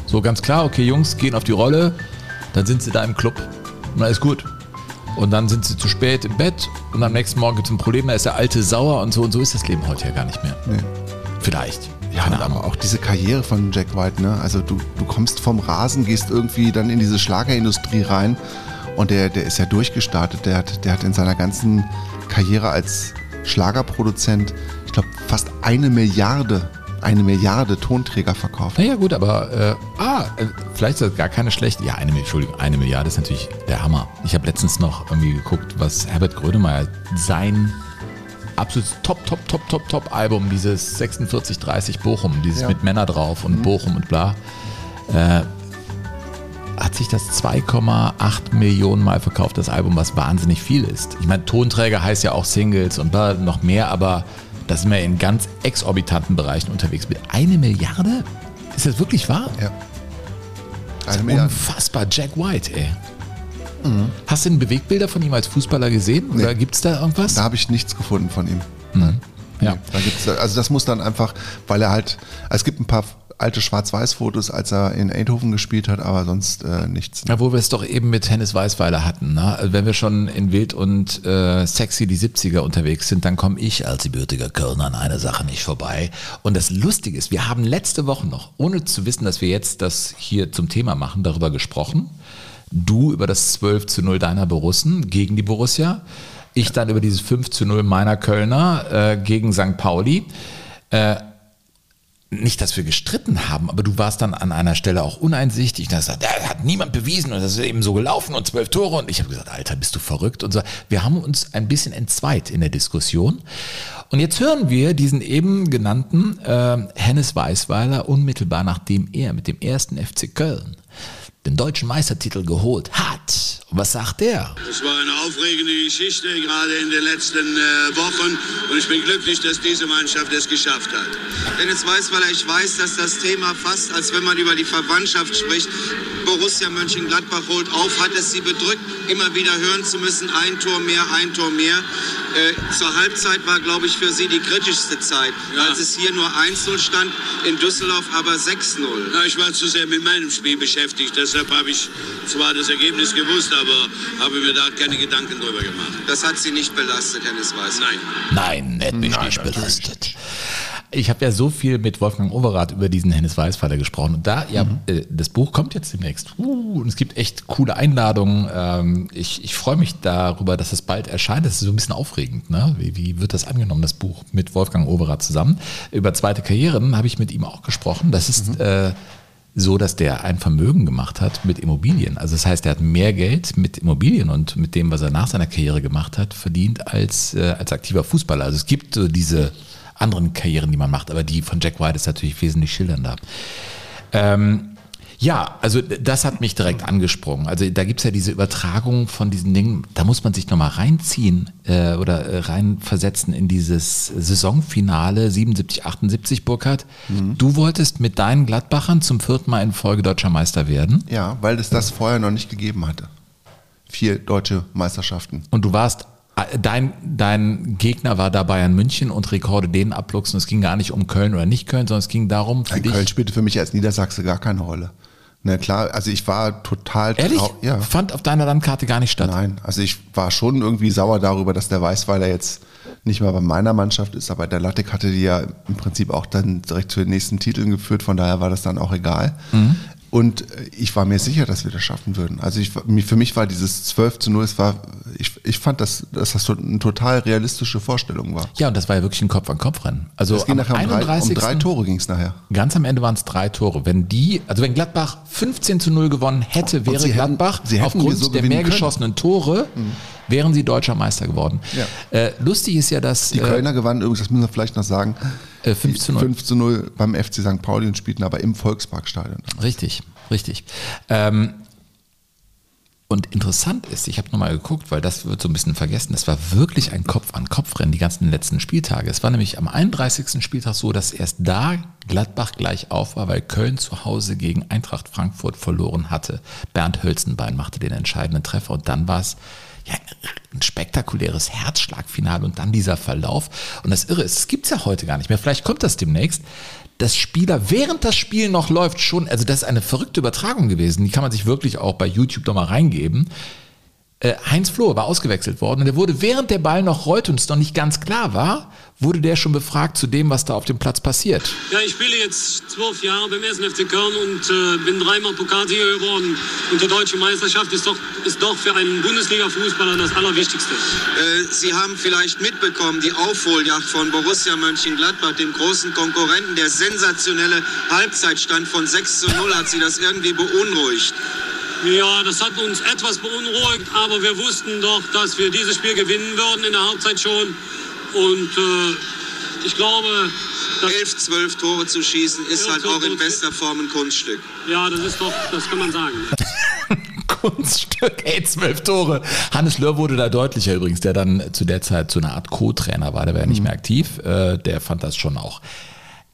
so ganz klar, okay, Jungs gehen auf die Rolle, dann sind sie da im Club und dann ist gut. Und dann sind sie zu spät im Bett und am nächsten Morgen gibt es ein Problem, da ist der alte sauer und so und so ist das Leben heute ja gar nicht mehr. Nee. Vielleicht. Ja, Keine aber auch diese Karriere von Jack White, ne? Also du, du kommst vom Rasen, gehst irgendwie dann in diese Schlagerindustrie rein und der, der ist ja durchgestartet. Der hat, der hat in seiner ganzen Karriere als Schlagerproduzent, ich glaube, fast eine Milliarde, eine Milliarde Tonträger verkauft. Naja, gut, aber äh, ah, äh, vielleicht ist das gar keine schlechte. Ja, eine, Entschuldigung, eine Milliarde ist natürlich der Hammer. Ich habe letztens noch irgendwie geguckt, was Herbert Grönemeyer sein absolutes Top, Top, Top, Top, Top Album, dieses 4630 Bochum, dieses Ja. mit Männer drauf und Bochum und bla, äh, hat sich das 2,8 Millionen Mal verkauft, das Album, was wahnsinnig viel ist. Ich meine, Tonträger heißt ja auch Singles und bla, noch mehr, aber da sind wir in ganz exorbitanten Bereichen unterwegs. Mit eine Milliarde? Ist das wirklich wahr? Ja. Eine Milliarde. Unfassbar, Jack White, ey. Hast du denn Bewegbilder von ihm als Fußballer gesehen? Oder Nee. gibt es da irgendwas? Da habe ich nichts gefunden von ihm. ja. Da gibt's, also das muss dann einfach, weil er halt, es gibt ein paar alte Schwarz-Weiß-Fotos, als er in Eindhoven gespielt hat, aber sonst äh, nichts. Ja, wo wir es doch eben mit Hennes Weißweiler hatten. Ne? Also wenn wir schon in Wild und äh, Sexy die 70er unterwegs sind, dann komme ich als gebürtiger Kölner an einer Sache nicht vorbei. Und das Lustige ist, wir haben letzte Woche noch, ohne zu wissen, dass wir jetzt das hier zum Thema machen, darüber gesprochen. Du über das 12 zu 0 deiner Borussen gegen die Borussia. Ich dann über dieses 5 zu 0 meiner Kölner äh, gegen St. Pauli. Äh, nicht, dass wir gestritten haben, aber du warst dann an einer Stelle auch uneinsichtig. Da hat niemand bewiesen und das ist eben so gelaufen und zwölf Tore. Und ich habe gesagt, Alter, bist du verrückt? Und so. Wir haben uns ein bisschen entzweit in der Diskussion. Und jetzt hören wir diesen eben genannten äh, Hennes Weißweiler unmittelbar nachdem er mit dem ersten FC Köln den deutschen Meistertitel geholt hat. Und was sagt er? Es war eine aufregende Geschichte, gerade in den letzten äh, Wochen. Und ich bin glücklich, dass diese Mannschaft es geschafft hat. Dennis Weißweiler, ich weiß, dass das Thema fast, als wenn man über die Verwandtschaft spricht, Borussia Mönchengladbach holt auf, hat es sie bedrückt, immer wieder hören zu müssen, ein Tor mehr, ein Tor mehr. Äh, zur Halbzeit war, glaube ich, für sie die kritischste Zeit, Ja. als es hier nur 1-0 stand, in Düsseldorf aber 6-0. Na, ich war zu sehr mit meinem Spiel beschäftigt. Deshalb habe ich zwar das Ergebnis gewusst, aber habe mir da keine Gedanken drüber gemacht. Das hat sie nicht belastet, Dennis Weißweiler. Nein. Nein, hätte mich nicht belastet. Ich habe ja so viel mit Wolfgang Overath über diesen Hennes Weißweiler gesprochen. Und da, ja, äh, das Buch kommt jetzt demnächst. Uh, und es gibt echt coole Einladungen. Ähm, ich ich freue mich darüber, dass es bald erscheint. Das ist so ein bisschen aufregend. Ne? Wie, wie wird das angenommen, das Buch mit Wolfgang Overath zusammen? Über zweite Karrieren habe ich mit ihm auch gesprochen. Das ist äh, so, dass der ein Vermögen gemacht hat mit Immobilien. Also das heißt, er hat mehr Geld mit Immobilien und mit dem, was er nach seiner Karriere gemacht hat, verdient als, äh, als aktiver Fußballer. Also es gibt so diese anderen Karrieren, die man macht, aber die von Jack White ist natürlich wesentlich schillernder. Ähm, ja, also das hat mich direkt angesprungen. Also da gibt's ja diese Übertragung von diesen Dingen, da muss man sich nochmal reinziehen äh, oder äh, reinversetzen in dieses Saisonfinale 77, 78, Burkhardt. Du wolltest mit deinen Gladbachern zum vierten Mal in Folge deutscher Meister werden Ja, weil es das vorher noch nicht gegeben hatte. Vier deutsche Meisterschaften. und du warst, äh, dein, dein Gegner war da Bayern München und Rekorde denen abluchsen. Es ging gar nicht um Köln oder nicht Köln, sondern es ging darum für Ein dich. Köln spielte für mich als Niedersachse gar keine Rolle. Na klar, also ich war total Ehrlich? Ja. Fand auf deiner Landkarte gar nicht statt. Nein, also ich war schon irgendwie sauer darüber, dass der Weißweiler jetzt nicht mehr bei meiner Mannschaft ist, aber der Lattek hatte die ja im Prinzip auch dann direkt zu den nächsten Titeln geführt, von daher war das dann auch egal. Und äh, ich war mir sicher, dass wir das schaffen würden. Also ich, für mich war dieses 12 zu 0, es war, ich, ich fand, dass, dass das eine total realistische Vorstellung war. Ja, und das war ja wirklich ein Kopf-an-Kopf-Rennen. Also Es ging am nachher um drei, um 31. drei Tore ging es nachher. Ganz am Ende waren es drei Tore. Wenn die, also wenn Gladbach 15 zu 0 gewonnen hätte, wäre Gladbach hätten aufgrund so der mehr können. Mhm. geschossenen Tore, wären sie deutscher Meister geworden. Ja. Äh, lustig ist ja, dass Die äh, Kölner gewannen übrigens, das müssen wir vielleicht noch sagen, Äh, 5 zu 0. 5 zu 0 beim FC St. Pauli und spielten aber im Volksparkstadion. Richtig, richtig. Ähm, und interessant ist, ich habe nochmal geguckt, weil das wird so ein bisschen vergessen, es war wirklich ein Kopf-an-Kopf-Rennen die ganzen letzten Spieltage. Es war nämlich am 31. Spieltag so, dass erst da Gladbach gleich auf war, weil Köln zu Hause gegen Eintracht Frankfurt verloren hatte. Bernd Hölzenbein machte den entscheidenden Treffer und dann war es ja, ein spektakuläres Herzschlagfinale und dann dieser Verlauf. Und das Irre ist, es gibt's ja heute gar nicht mehr. Vielleicht kommt das demnächst, dass Spieler, während das Spiel noch läuft, schon, also das ist eine verrückte Übertragung gewesen, die kann man sich wirklich auch bei YouTube doch mal reingeben. Äh, Heinz Flohe war ausgewechselt worden und der wurde, während der Ball noch rollte und es noch nicht ganz klar war, wurde der schon befragt zu dem, was da auf dem Platz passiert. Ja, ich spiele jetzt zwölf Jahre beim 1. FC Köln und äh, bin dreimal Pokalsieger geworden. Und die deutsche Meisterschaft ist doch, ist doch für einen Bundesliga-Fußballer das Allerwichtigste. Äh, Sie haben vielleicht mitbekommen, die Aufholjagd von Borussia Mönchengladbach, dem großen Konkurrenten, der sensationelle Halbzeitstand von 6 zu 0, hat Sie das irgendwie beunruhigt? Ja, das hat uns etwas beunruhigt, aber wir wussten doch, dass wir dieses Spiel gewinnen würden in der Halbzeit schon. Und äh, ich glaube, dass, 11, 12 Tore zu schießen, ist halt auch in bester Form ein Kunststück. ja, das ist doch, das kann man sagen. Kunststück, ey, zwölf Tore. Hannes Löhr wurde da deutlicher übrigens, der dann zu der Zeit so eine Art Co-Trainer war, der war ja nicht mehr aktiv. Äh, der fand das schon auch.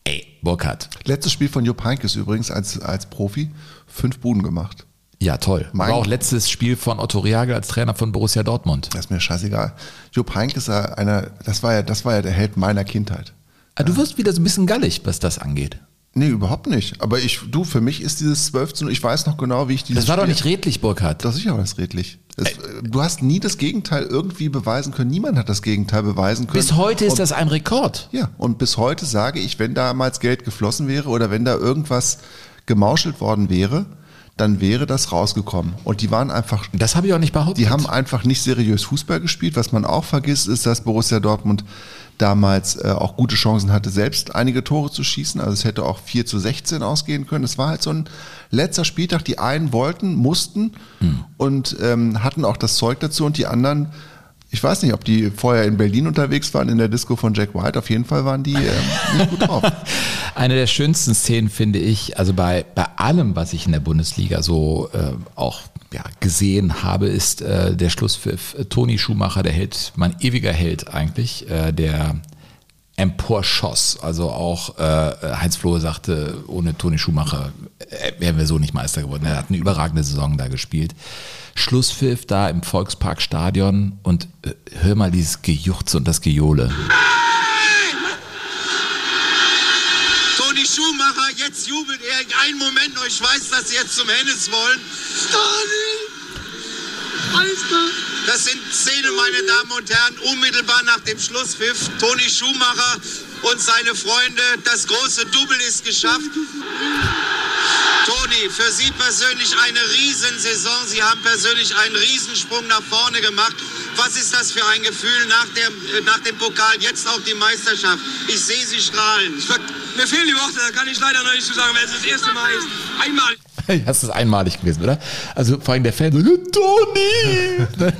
Ey, Burkhardt. Letztes Spiel von Jupp Heynckes übrigens als, als Profi, fünf Buden gemacht. Ja, toll. Mein- War auch letztes Spiel von Otto Reagel als Trainer von Borussia Dortmund. Das ist mir scheißegal. Jupp Heynckes ist ja einer, das war ja, das war ja der Held meiner Kindheit. Ah, du wirst wieder so ein bisschen gallig, was das angeht. Nee, überhaupt nicht. Aber ich, du, für mich ist dieses 12 zu 0, ich weiß noch genau, wie ich dieses Das war doch Spiel- nicht redlich, Burkhardt. Doch sicher war das redlich. Es, du hast nie das Gegenteil irgendwie beweisen können. Niemand hat das Gegenteil beweisen können. Bis heute ist Und- das ein Rekord. Ja, und bis heute sage ich, wenn damals Geld geflossen wäre oder wenn da irgendwas gemauschelt worden wäre, dann wäre das rausgekommen. Und die waren einfach Das habe ich auch nicht behauptet. Die haben einfach nicht seriös Fußball gespielt. Was man auch vergisst, ist, dass Borussia Dortmund damals äh, auch gute Chancen hatte, selbst einige Tore zu schießen. Also es hätte auch 4 zu 16 ausgehen können. Es war halt so ein letzter Spieltag. Die einen wollten, mussten und ähm, hatten auch das Zeug dazu und die anderen, ich weiß nicht, ob die vorher in Berlin unterwegs waren, in der Disco von Jack White. Auf jeden Fall waren die ähm, nicht gut drauf. Eine der schönsten Szenen finde ich, also bei, bei allem, was ich in der Bundesliga so äh, auch ja, gesehen habe, ist äh, der Schlusspfiff. Toni Schumacher, der Held, mein ewiger Held eigentlich, äh, der emporschoss. Also auch äh, Heinz Flohe sagte, ohne Toni Schumacher äh, wären wir so nicht Meister geworden. Er hat eine überragende Saison da gespielt. Schlusspfiff da im Volksparkstadion und äh, hör mal dieses Gejuchze und das Gejohle. Toni Schumacher, jetzt jubelt er. Einen Moment noch, ich weiß, dass Sie jetzt zum Hennes wollen. Toni! Meister! Das sind Szenen, meine Damen und Herren, unmittelbar nach dem Schlusspfiff. Toni Schumacher und seine Freunde, das große Double ist geschafft. Toni, für Sie persönlich eine Riesensaison. Sie haben persönlich einen Riesensprung nach vorne gemacht. Was ist das für ein Gefühl nach, der, äh, nach dem Pokal, jetzt auch die Meisterschaft? Ich sehe Sie strahlen. Mir fehlen die Worte, da kann ich leider noch nicht zu sagen, weil es das erste Mal ist. Einmal. Das ist einmalig gewesen, oder? Also vor allem der Fan so, Toni!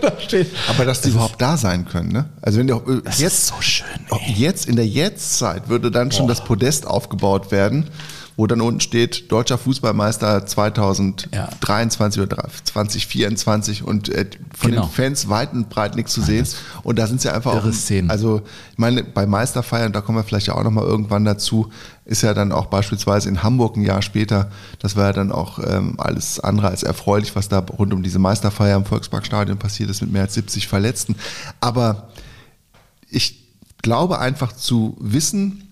da steht. Aber dass die überhaupt da sein können, ne? Also wenn der, äh, Das jetzt, ist so schön. Auch Jetzt, in der Jetztzeit würde dann schon das Podest aufgebaut werden, wo dann unten steht, deutscher Fußballmeister 2023 oder 2024 und äh, von Genau. den Fans weit und breit nichts zu sehen. Und da sind sie einfach irre auch, Szenen. also ich meine, bei Meisterfeiern, da kommen wir vielleicht ja auch nochmal irgendwann dazu, ist ja dann auch beispielsweise in Hamburg ein Jahr später, das war ja dann auch ähm, alles andere als erfreulich, was da rund um diese Meisterfeier im Volksparkstadion passiert ist mit mehr als 70 Verletzten. Aber ich glaube einfach zu wissen,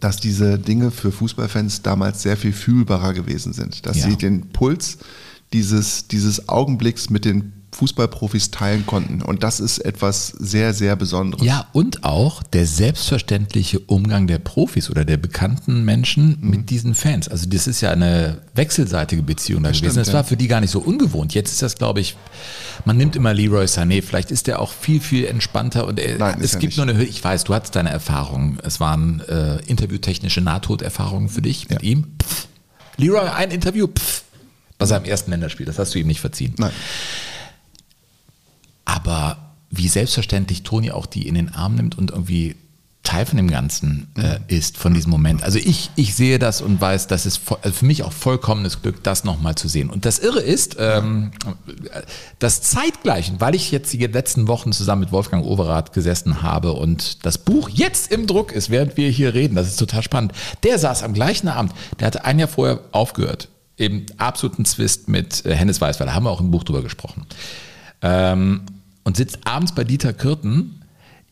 dass diese Dinge für Fußballfans damals sehr viel fühlbarer gewesen sind. Dass Ja. sie den Puls dieses, dieses Augenblicks mit den Fußballprofis teilen konnten. Und das ist etwas sehr, sehr Besonderes. Ja, und auch der selbstverständliche Umgang der Profis oder der bekannten Menschen Mhm. mit diesen Fans. Also das ist ja eine wechselseitige Beziehung da gewesen. stimmt, das ja. war für die gar nicht so ungewohnt. Jetzt ist das, glaube ich, man nimmt immer Leroy Sané, vielleicht ist der auch viel, viel entspannter und er, Nein, es gibt nicht. nur eine Höhe. Ich weiß, du hattest deine Erfahrungen. Es waren äh, interviewtechnische Nahtoderfahrungen für dich mit Ja. ihm. Pff. Leroy, ein Interview, pff, bei seinem ersten Länderspiel, das hast du ihm nicht verziehen. Nein. Aber wie selbstverständlich Toni auch die in den Arm nimmt und irgendwie Teil von dem Ganzen äh, ist, von diesem Moment. Also ich, ich sehe das und weiß, das ist also für mich auch vollkommenes Glück, das nochmal zu sehen. Und das Irre ist, ähm, das Zeitgleichen, weil ich jetzt die letzten Wochen zusammen mit Wolfgang Overath gesessen habe und das Buch jetzt im Druck ist, während wir hier reden, das ist total spannend. Der saß am gleichen Abend, der hatte ein Jahr vorher aufgehört, eben absoluten Zwist mit äh, Hennes Weißweiler, haben wir auch im Buch drüber gesprochen ähm, und sitzt abends bei Dieter Kürten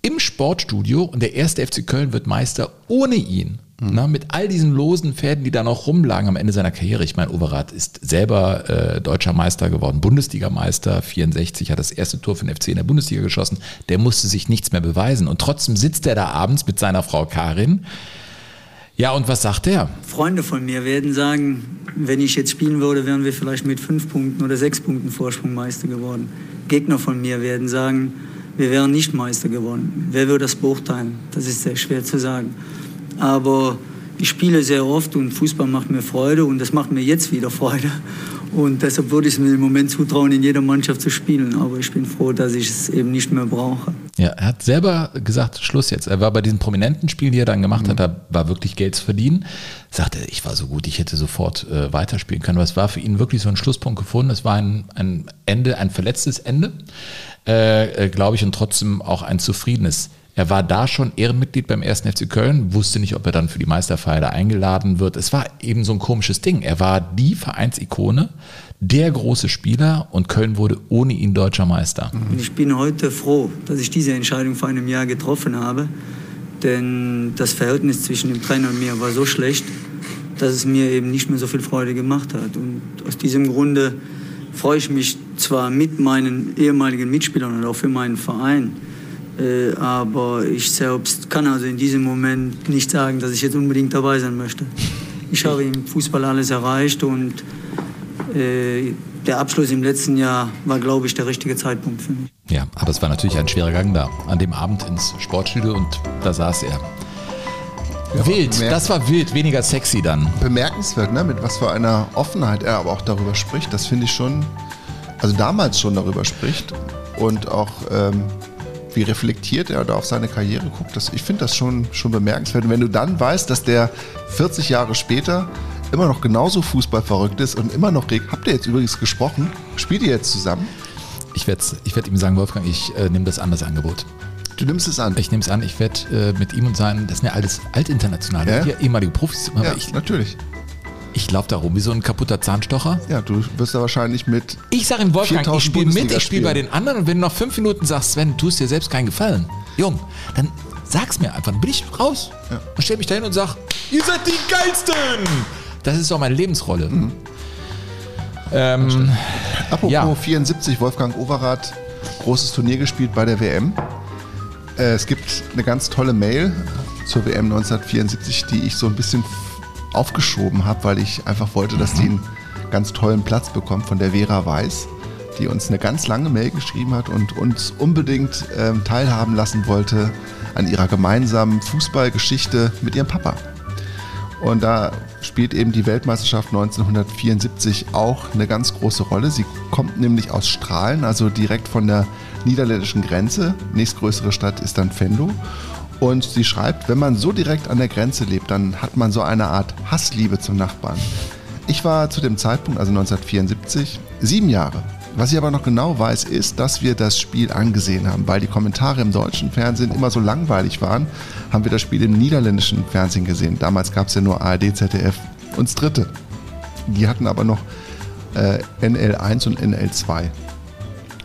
im Sportstudio und der erste FC Köln wird Meister ohne ihn. Na, mit all diesen losen Fäden, die da noch rumlagen am Ende seiner Karriere. Ich meine, Overath ist selber äh, deutscher Meister geworden, Bundesligameister, 64, hat das erste Tor für den FC in der Bundesliga geschossen. Der musste sich nichts mehr beweisen. Und trotzdem sitzt er da abends mit seiner Frau Karin. Ja, und was sagt er? Freunde von mir werden sagen, wenn ich jetzt spielen würde, wären wir vielleicht mit fünf Punkten oder sechs Punkten Vorsprung Meister geworden. Gegner von mir werden sagen, wir wären nicht Meister geworden. Wer würde das beurteilen? Das ist sehr schwer zu sagen. Aber ich spiele sehr oft und Fußball macht mir Freude und das macht mir jetzt wieder Freude. Und deshalb würde ich es mir im Moment zutrauen, in jeder Mannschaft zu spielen. Aber ich bin froh, dass ich es eben nicht mehr brauche. Ja, er hat selber gesagt, Schluss jetzt. Er war bei diesen prominenten Spielen, die er dann gemacht hat, da war wirklich Geld zu verdienen. Sagte, ich war so gut, ich hätte sofort äh, weiterspielen können. Aber es war für ihn wirklich so ein Schlusspunkt gefunden. Es war ein, ein Ende, ein verletztes Ende, äh, äh, glaube ich, und trotzdem auch ein zufriedenes. Er war da schon Ehrenmitglied beim 1. FC Köln, wusste nicht, ob er dann für die Meisterfeier da eingeladen wird. Es war eben so ein komisches Ding. Er war die Vereinsikone, der große Spieler und Köln wurde ohne ihn deutscher Meister. Und ich bin heute froh, dass ich diese Entscheidung vor einem Jahr getroffen habe. Denn das Verhältnis zwischen dem Trainer und mir war so schlecht, dass es mir eben nicht mehr so viel Freude gemacht hat. Und aus diesem Grunde freue ich mich zwar mit meinen ehemaligen Mitspielern und auch für meinen Verein, äh, aber ich selbst kann also in diesem Moment nicht sagen, dass ich jetzt unbedingt dabei sein möchte. Ich habe im Fußball alles erreicht und äh, der Abschluss im letzten Jahr war, glaube ich, der richtige Zeitpunkt für mich. Ja, aber es war natürlich ein schwerer Gang da. An dem Abend ins Sportstudio und da saß er. wild, das war wild, weniger sexy dann. bemerkenswert, ne? mit was für einer Offenheit er aber auch darüber spricht. Das finde ich schon, also damals schon darüber spricht und auch ähm, wie reflektiert er da auf seine Karriere guckt. Das, ich finde das schon, schon bemerkenswert. Und wenn du dann weißt, dass der 40 Jahre später immer noch genauso fußballverrückt ist und immer noch regt. Habt ihr jetzt übrigens gesprochen? Spielt ihr jetzt zusammen? Ich werde ich werd ihm sagen, Wolfgang, ich äh, nehme das an, das Angebot. Du nimmst es an. Ich nehme es an, ich werde äh, mit ihm und seinen, das sind ja alles altinternationale, Ja. ehemalige Profis, aber ja, ich, natürlich. Ich laufe da rum wie so ein kaputter Zahnstocher. Ja, du wirst da wahrscheinlich mit. Ich sage ihm, Wolfgang, 4000 ich spiele mit, ich spiele bei den anderen und wenn du nach fünf Minuten sagst, Sven, du tust dir selbst keinen Gefallen, Jung, dann sag's mir einfach, dann bin ich raus Ja. und stell mich dahin und sag, ihr seid die Geilsten! Das ist doch meine Lebensrolle. Mhm. Ähm, Apropos Ja. 74, Wolfgang Overath, großes Turnier gespielt bei der WM. Äh, es gibt eine ganz tolle Mail zur WM 1974, die ich so ein bisschen aufgeschoben habe, weil ich einfach wollte, dass die einen ganz tollen Platz bekommt von der Vera Weiß, die uns eine ganz lange Mail geschrieben hat und uns unbedingt ähm, teilhaben lassen wollte an ihrer gemeinsamen Fußballgeschichte mit ihrem Papa. Und da spielt eben die Weltmeisterschaft 1974 auch eine ganz große Rolle. Sie kommt nämlich aus Strahlen, also direkt von der niederländischen Grenze. Nächstgrößere Stadt ist dann Venlo. Und sie schreibt, wenn man so direkt an der Grenze lebt, dann hat man so eine Art Hassliebe zum Nachbarn. Ich war zu dem Zeitpunkt, also 1974, sieben Jahre. Was ich aber noch genau weiß, ist, dass wir das Spiel angesehen haben, weil die Kommentare im deutschen Fernsehen immer so langweilig waren, haben wir das Spiel im niederländischen Fernsehen gesehen. Damals gab es ja nur ARD, ZDF und das dritte. Die hatten aber noch äh, NL1 und NL2.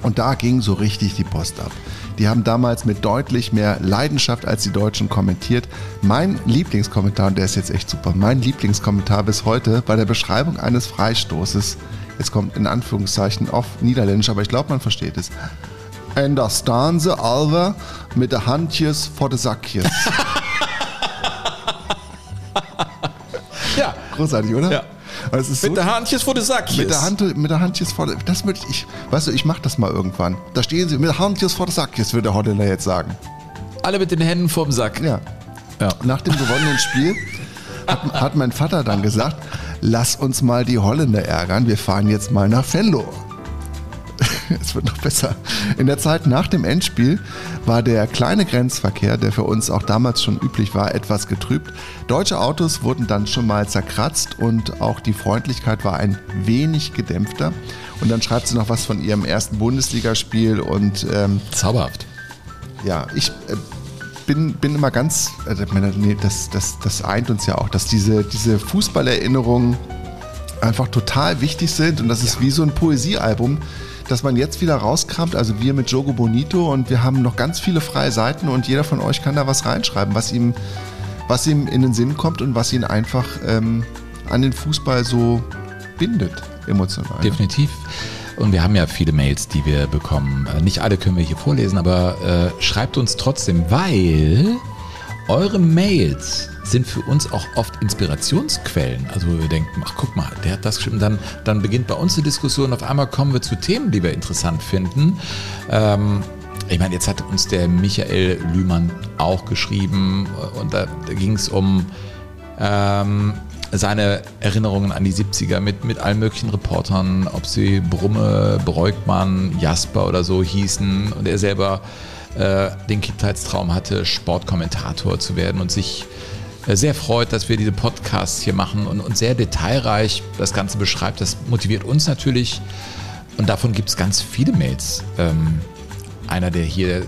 Und da ging so richtig die Post ab. Die haben damals mit deutlich mehr Leidenschaft als die Deutschen kommentiert. Mein Lieblingskommentar, und der ist jetzt echt super, mein Lieblingskommentar bis heute bei der Beschreibung eines Freistoßes, jetzt kommt in Anführungszeichen auf Niederländisch, aber ich glaube, man versteht es. En da staan ze alweer mit de handjes vor de zakjes. Ja. Großartig, oder? Ja. Ist Mit so- der Handjes vor der Sack. Mit der, Hand, mit der Handjes vor der, das würde ich, weißt du, ich mach das mal irgendwann. Da stehen sie mit der Handjes vor der Sackjes, würde der Holländer jetzt sagen. Alle mit den Händen vorm Sack. Ja. Ja. Nach dem gewonnenen Spiel hat, hat mein Vater dann gesagt, lass uns mal die Holländer ärgern, wir fahren jetzt mal nach Venlo. Es wird noch besser. In der Zeit nach dem Endspiel war der kleine Grenzverkehr, der für uns auch damals schon üblich war, etwas getrübt. Deutsche Autos wurden dann schon mal zerkratzt und auch die Freundlichkeit war ein wenig gedämpfter. Und dann schreibt sie noch was von ihrem ersten Bundesligaspiel und ähm, Zauberhaft. ja, ich äh, bin, bin immer ganz, also, nee, das, das, das eint uns ja auch, dass diese, diese Fußballerinnerungen einfach total wichtig sind und das ist wie so ein Poesiealbum, das man jetzt wieder rauskramt. Also wir mit Jogo Bonito und wir haben noch ganz viele freie Seiten und jeder von euch kann da was reinschreiben, was ihm, was ihm in den Sinn kommt und was ihn einfach ähm, an den Fußball so bindet, emotional. Definitiv. Und wir haben ja viele Mails, die wir bekommen. Nicht alle können wir hier vorlesen, aber äh, schreibt uns trotzdem, weil eure Mails sind für uns auch oft Inspirationsquellen. Also wo wir denken, ach guck mal, der hat das geschrieben. Dann, dann beginnt bei uns die Diskussion. Auf einmal kommen wir zu Themen, die wir interessant finden. Ähm, ich meine, jetzt hat uns der Michael Lühmann auch geschrieben und da, da ging es um ähm, seine Erinnerungen an die 70er mit, mit allen möglichen Reportern, ob sie Brumme, Breukmann, Jasper oder so hießen und er selber äh, den Kindheitstraum hatte, Sportkommentator zu werden und sich äh, sehr freut, dass wir diese Podcasts hier machen und, und sehr detailreich das Ganze beschreibt. Das motiviert uns natürlich und davon gibt es ganz viele Mails. Ähm, einer, der hier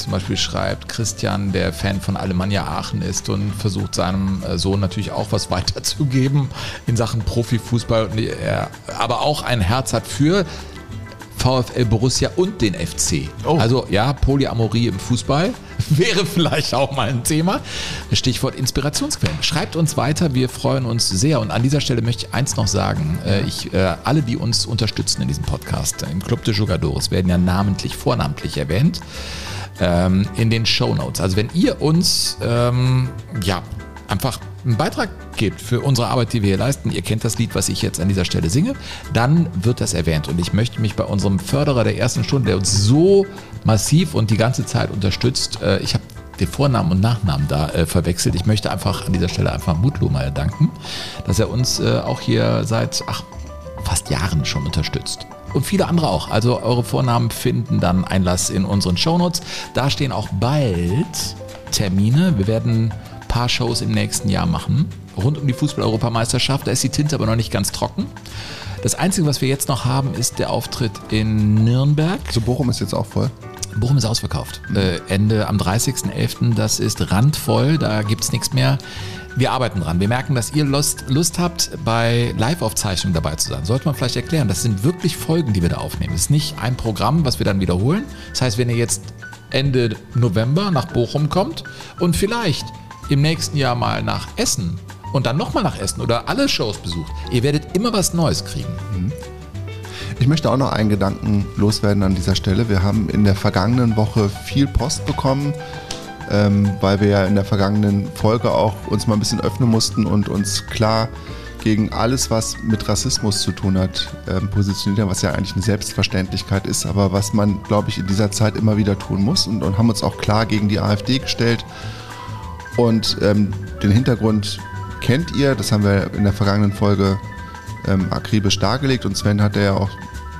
zum Beispiel schreibt, Christian, der Fan von Alemannia Aachen ist und versucht seinem äh, Sohn natürlich auch was weiterzugeben in Sachen Profifußball, er aber auch ein Herz hat für VfL Borussia und den FC. Also ja, Polyamorie im Fußball wäre vielleicht auch mal ein Thema. Stichwort Inspirationsquellen. Schreibt uns weiter, wir freuen uns sehr. Und an dieser Stelle möchte ich eins noch sagen. Äh, Ich, äh, alle, die uns unterstützen in diesem Podcast, im Club de Jugadores, werden ja namentlich, vornamentlich erwähnt ähm, in den Show Notes. Also wenn ihr uns ähm, ja einfach einen Beitrag gebt für unsere Arbeit, die wir hier leisten, ihr kennt das Lied, was ich jetzt an dieser Stelle singe, dann wird das erwähnt. Und ich möchte mich bei unserem Förderer der ersten Stunde, der uns so massiv und die ganze Zeit unterstützt, äh, ich habe den Vornamen und Nachnamen da äh, verwechselt. Ich möchte einfach an dieser Stelle einfach Mutlu mal danken, dass er uns äh, auch hier seit ach, fast Jahren schon unterstützt. Und viele andere auch. Also eure Vornamen finden dann Einlass in unseren Shownotes. Da stehen auch bald Termine. Wir werden paar Shows im nächsten Jahr machen. Rund um die Fußball-Europameisterschaft. Da ist die Tinte aber noch nicht ganz trocken. Das Einzige, was wir jetzt noch haben, ist der Auftritt in Nürnberg. So Bochum ist jetzt auch voll. Bochum ist ausverkauft. Äh, Ende am 30.11. Das ist randvoll, da gibt es nichts mehr. Wir arbeiten dran. Wir merken, dass ihr Lust, Lust habt, bei Live-Aufzeichnungen dabei zu sein. Sollte man vielleicht erklären, das sind wirklich Folgen, die wir da aufnehmen. Es ist nicht ein Programm, was wir dann wiederholen. Das heißt, wenn ihr jetzt Ende November nach Bochum kommt und vielleicht im nächsten Jahr mal nach Essen und dann nochmal nach Essen oder alle Shows besucht, ihr werdet immer was Neues kriegen. Ich möchte auch noch einen Gedanken loswerden an dieser Stelle. Wir haben in der vergangenen Woche viel Post bekommen, ähm, weil wir ja in der vergangenen Folge auch uns mal ein bisschen öffnen mussten und uns klar gegen alles, was mit Rassismus zu tun hat, ähm, positioniert haben, was ja eigentlich eine Selbstverständlichkeit ist, aber was man, glaube ich, in dieser Zeit immer wieder tun muss und, und haben uns auch klar gegen die AfD gestellt. Und ähm, den Hintergrund kennt ihr, das haben wir in der vergangenen Folge ähm, akribisch dargelegt und Sven hat ja auch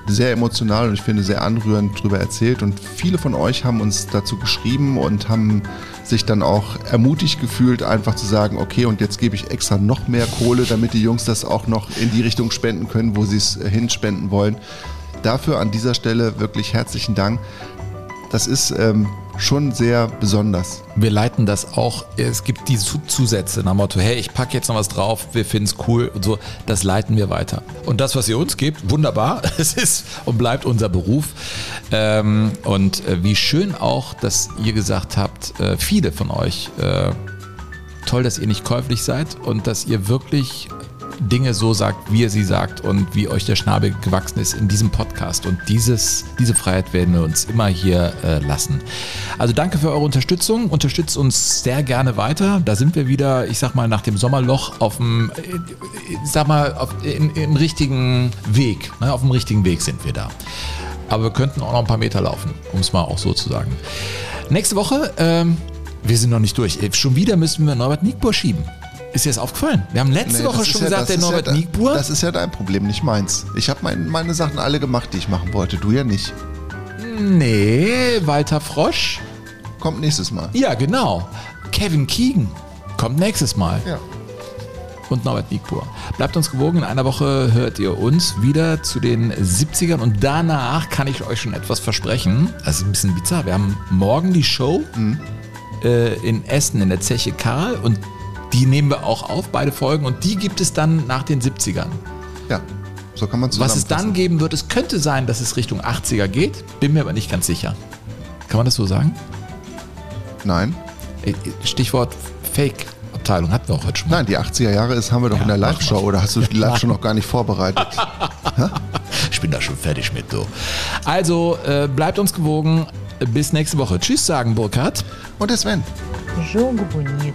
sehr emotional und ich finde sehr anrührend darüber erzählt und viele von euch haben uns dazu geschrieben und haben sich dann auch ermutigt gefühlt, einfach zu sagen, okay, und jetzt gebe ich extra noch mehr Kohle, damit die Jungs das auch noch in die Richtung spenden können, wo sie es äh, hinspenden wollen. Dafür an dieser Stelle wirklich herzlichen Dank. Das ist ähm, schon sehr besonders. Wir leiten das auch, es gibt die Zu- Zusätze nach Motto, hey, ich packe jetzt noch was drauf, wir finden es cool und so, das leiten wir weiter. Und das, was ihr uns gebt, wunderbar, es ist und bleibt unser Beruf. Ähm, und äh, wie schön auch, dass ihr gesagt habt, äh, viele von euch, äh, toll, dass ihr nicht käuflich seid und dass ihr wirklich Dinge so sagt, wie ihr sie sagt und wie euch der Schnabel gewachsen ist in diesem Podcast. Und dieses, diese Freiheit werden wir uns immer hier äh, lassen. Also danke für eure Unterstützung. Unterstützt uns sehr gerne weiter. Da sind wir wieder, ich sag mal, nach dem Sommerloch auf dem, äh, ich sag mal, auf, in, im richtigen Weg. Ne? Auf dem richtigen Weg sind wir da. Aber wir könnten auch noch ein paar Meter laufen, um es mal auch so zu sagen. Nächste Woche, ähm, wir sind noch nicht durch. Äh, Schon wieder müssen wir Norbert Niebuhr schieben. Ist dir das aufgefallen? Wir haben letzte Nee, Woche schon ja- gesagt, der Norbert ja, Niebuhr. Das ist ja dein Problem, nicht meins. Ich habe mein, meine Sachen alle gemacht, die ich machen wollte. Du ja nicht. Nee, Walter Frosch. Kommt nächstes Mal. Ja, genau. Kevin Keegan kommt nächstes Mal. Ja. Und Norbert Niebuhr. Bleibt uns gewogen. In einer Woche hört ihr uns wieder zu den 70ern. Und danach kann ich euch schon etwas versprechen. Das ist ein bisschen bizarr. Wir haben morgen die Show äh, in Essen in der Zeche Karl. Und die nehmen wir auch auf, beide Folgen. Und die gibt es dann nach den 70ern. Ja, so kann man Was es dann geben wird, es könnte sein, dass es Richtung 80er geht. Bin mir aber nicht ganz sicher. Kann man das so sagen? Nein. Äh, Stichwort Fake-Abteilung hatten wir auch heute schon mal. Nein, die 80er Jahre ist, haben wir doch Ja, in der Live-Show. Oder hast du die Live-Show noch gar nicht vorbereitet? Ich bin da schon fertig mit, du. Also, äh, bleibt uns gewogen. Bis nächste Woche. Tschüss sagen, Burkhard. Und der Sven. Jogo Bonito.